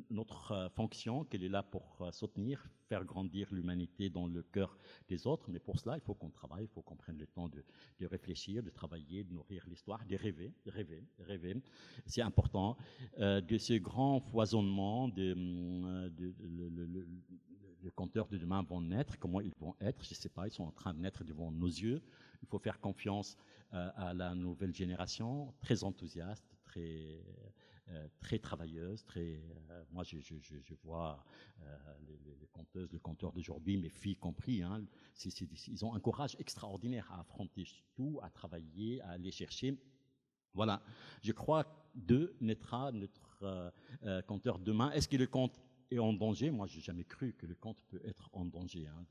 notre euh, fonction, qu'elle est là pour euh, soutenir, faire grandir l'humanité dans le cœur des autres. Mais pour cela, il faut qu'on travaille, il faut qu'on prenne le temps de, réfléchir, de travailler, de nourrir l'histoire, de rêver, rêver, rêver. C'est important. de ce grand foisonnement, de, de, le, compteurs de demain vont naître, comment ils vont être, je ne sais pas, ils sont en train de naître devant nos yeux. Il faut faire confiance à la nouvelle génération, très enthousiaste, très euh, très travailleuse, très. Euh, moi, je, vois euh, les, les, conteuses, le compteur d'aujourd'hui, mes filles compris, hein, ils ont un courage extraordinaire à affronter tout, à travailler, à aller chercher. Voilà. Je crois d'eux naîtra notre compteur demain. Est-ce que le compte est en danger? Moi, j'ai jamais cru que le compte peut être en danger. Hein.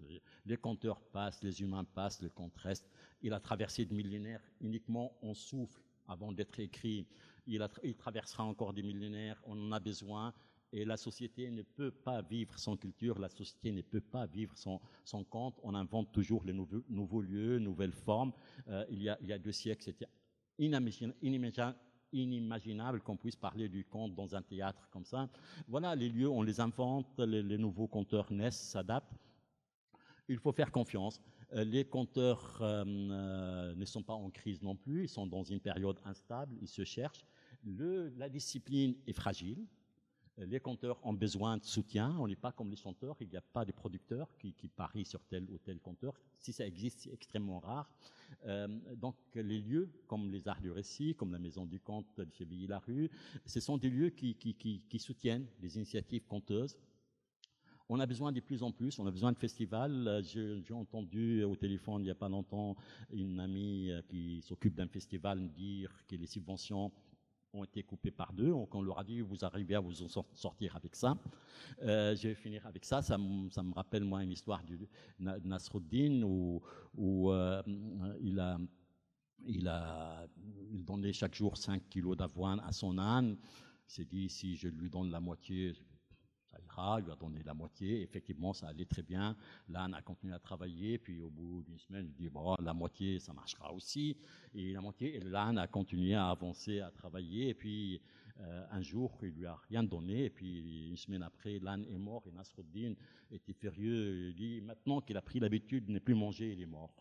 Les compteurs passent, les humains passent, le compte reste. Il a traversé de millénaires uniquement en souffle avant d'être écrit il, traversera encore des millénaires, on en a besoin, et la société ne peut pas vivre sans culture, la société ne peut pas vivre sans, conte. On invente toujours les nouveaux, lieux, nouvelles formes. Euh, il, y a, deux siècles, c'était inimaginable, qu'on puisse parler du conte dans un théâtre comme ça. Voilà, les lieux, on les invente, les, nouveaux conteurs naissent, s'adaptent. Il faut faire confiance. Euh, les compteurs euh, ne sont pas en crise non plus, ils sont dans une période instable, ils se cherchent la discipline est fragile. Les compteurs ont besoin de soutien. On n'est pas comme les chanteurs. Il n'y a pas de producteurs qui, parient sur tel ou tel compteur. Si ça existe, c'est extrêmement rare. Euh, donc, les lieux comme les arts du récit, comme la Maison du Conte de chez la rue ce sont des lieux qui, soutiennent les initiatives conteuses. On a besoin de plus en plus, on a besoin de festivals. J'ai entendu au téléphone il n'y a pas longtemps une amie qui s'occupe d'un festival dire que les subventions ont été coupés par deux. Donc on leur a dit, vous arrivez à vous en sortir avec ça. Euh, je vais finir avec ça. Ça, me rappelle, moi, une histoire de Nasruddin où, euh, il a... Il chaque jour 5 kilos d'avoine à son âne. Il s'est dit, si je lui donne la moitié, ira, lui a donné la moitié. Effectivement, ça allait très bien. L'âne a continué à travailler, puis au bout d'une semaine, il dit, bon, la moitié, ça marchera aussi. Et la moitié, et l'âne a continué à avancer, à travailler, et puis euh, un jour, il lui a rien donné, et puis une semaine après, l'âne est mort, et Nasruddin était furieux, il dit, maintenant qu'il a pris l'habitude de ne plus manger, il est mort.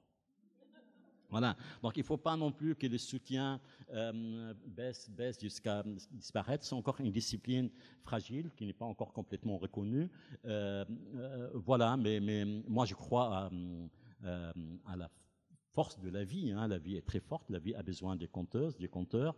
Voilà. Donc il ne faut pas non plus que le soutien euh, baisse, baisse jusqu'à disparaître. C'est encore une discipline fragile qui n'est pas encore complètement reconnue. Euh, euh, voilà, mais, moi je crois à, à la force de la vie. Hein. La vie est très forte, la vie a besoin des compteuses, des compteurs.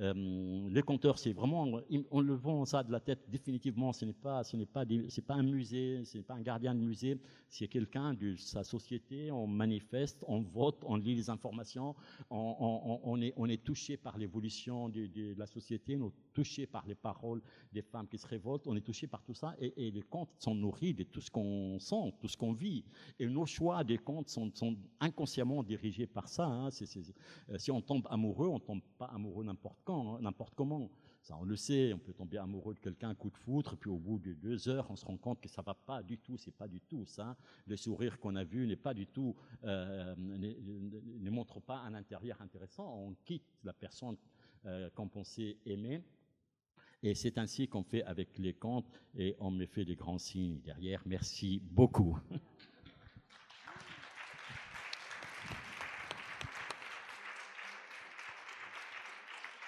Euh, les compteurs, c'est vraiment, on le vend ça de la tête définitivement. Ce n'est pas, ce n'est pas, c'est pas un musée, ce n'est pas un gardien de musée. C'est quelqu'un de sa société. On manifeste, on vote, on lit les informations. On, est, on est touché par l'évolution de, la société. On est touché par les paroles des femmes qui se révoltent. On est touché par tout ça. Et, les comptes sont nourris de tout ce qu'on sent, tout ce qu'on vit. Et nos choix des comptes sont, sont inconsciemment dirigés dirigé par ça. Hein. Euh, si on tombe amoureux, on tombe pas amoureux n'importe quand, hein, n'importe comment. Ça, on le sait, on peut tomber amoureux de quelqu'un, coup de foudre, puis au bout de deux heures, on se rend compte que ça va pas du tout, c'est pas du tout ça. Le sourire qu'on a vu n'est pas du tout, euh, ne, montre pas un intérieur intéressant. On quitte la personne euh, qu'on pensait aimer. Et c'est ainsi qu'on fait avec les contes et on me fait des grands signes derrière. Merci beaucoup.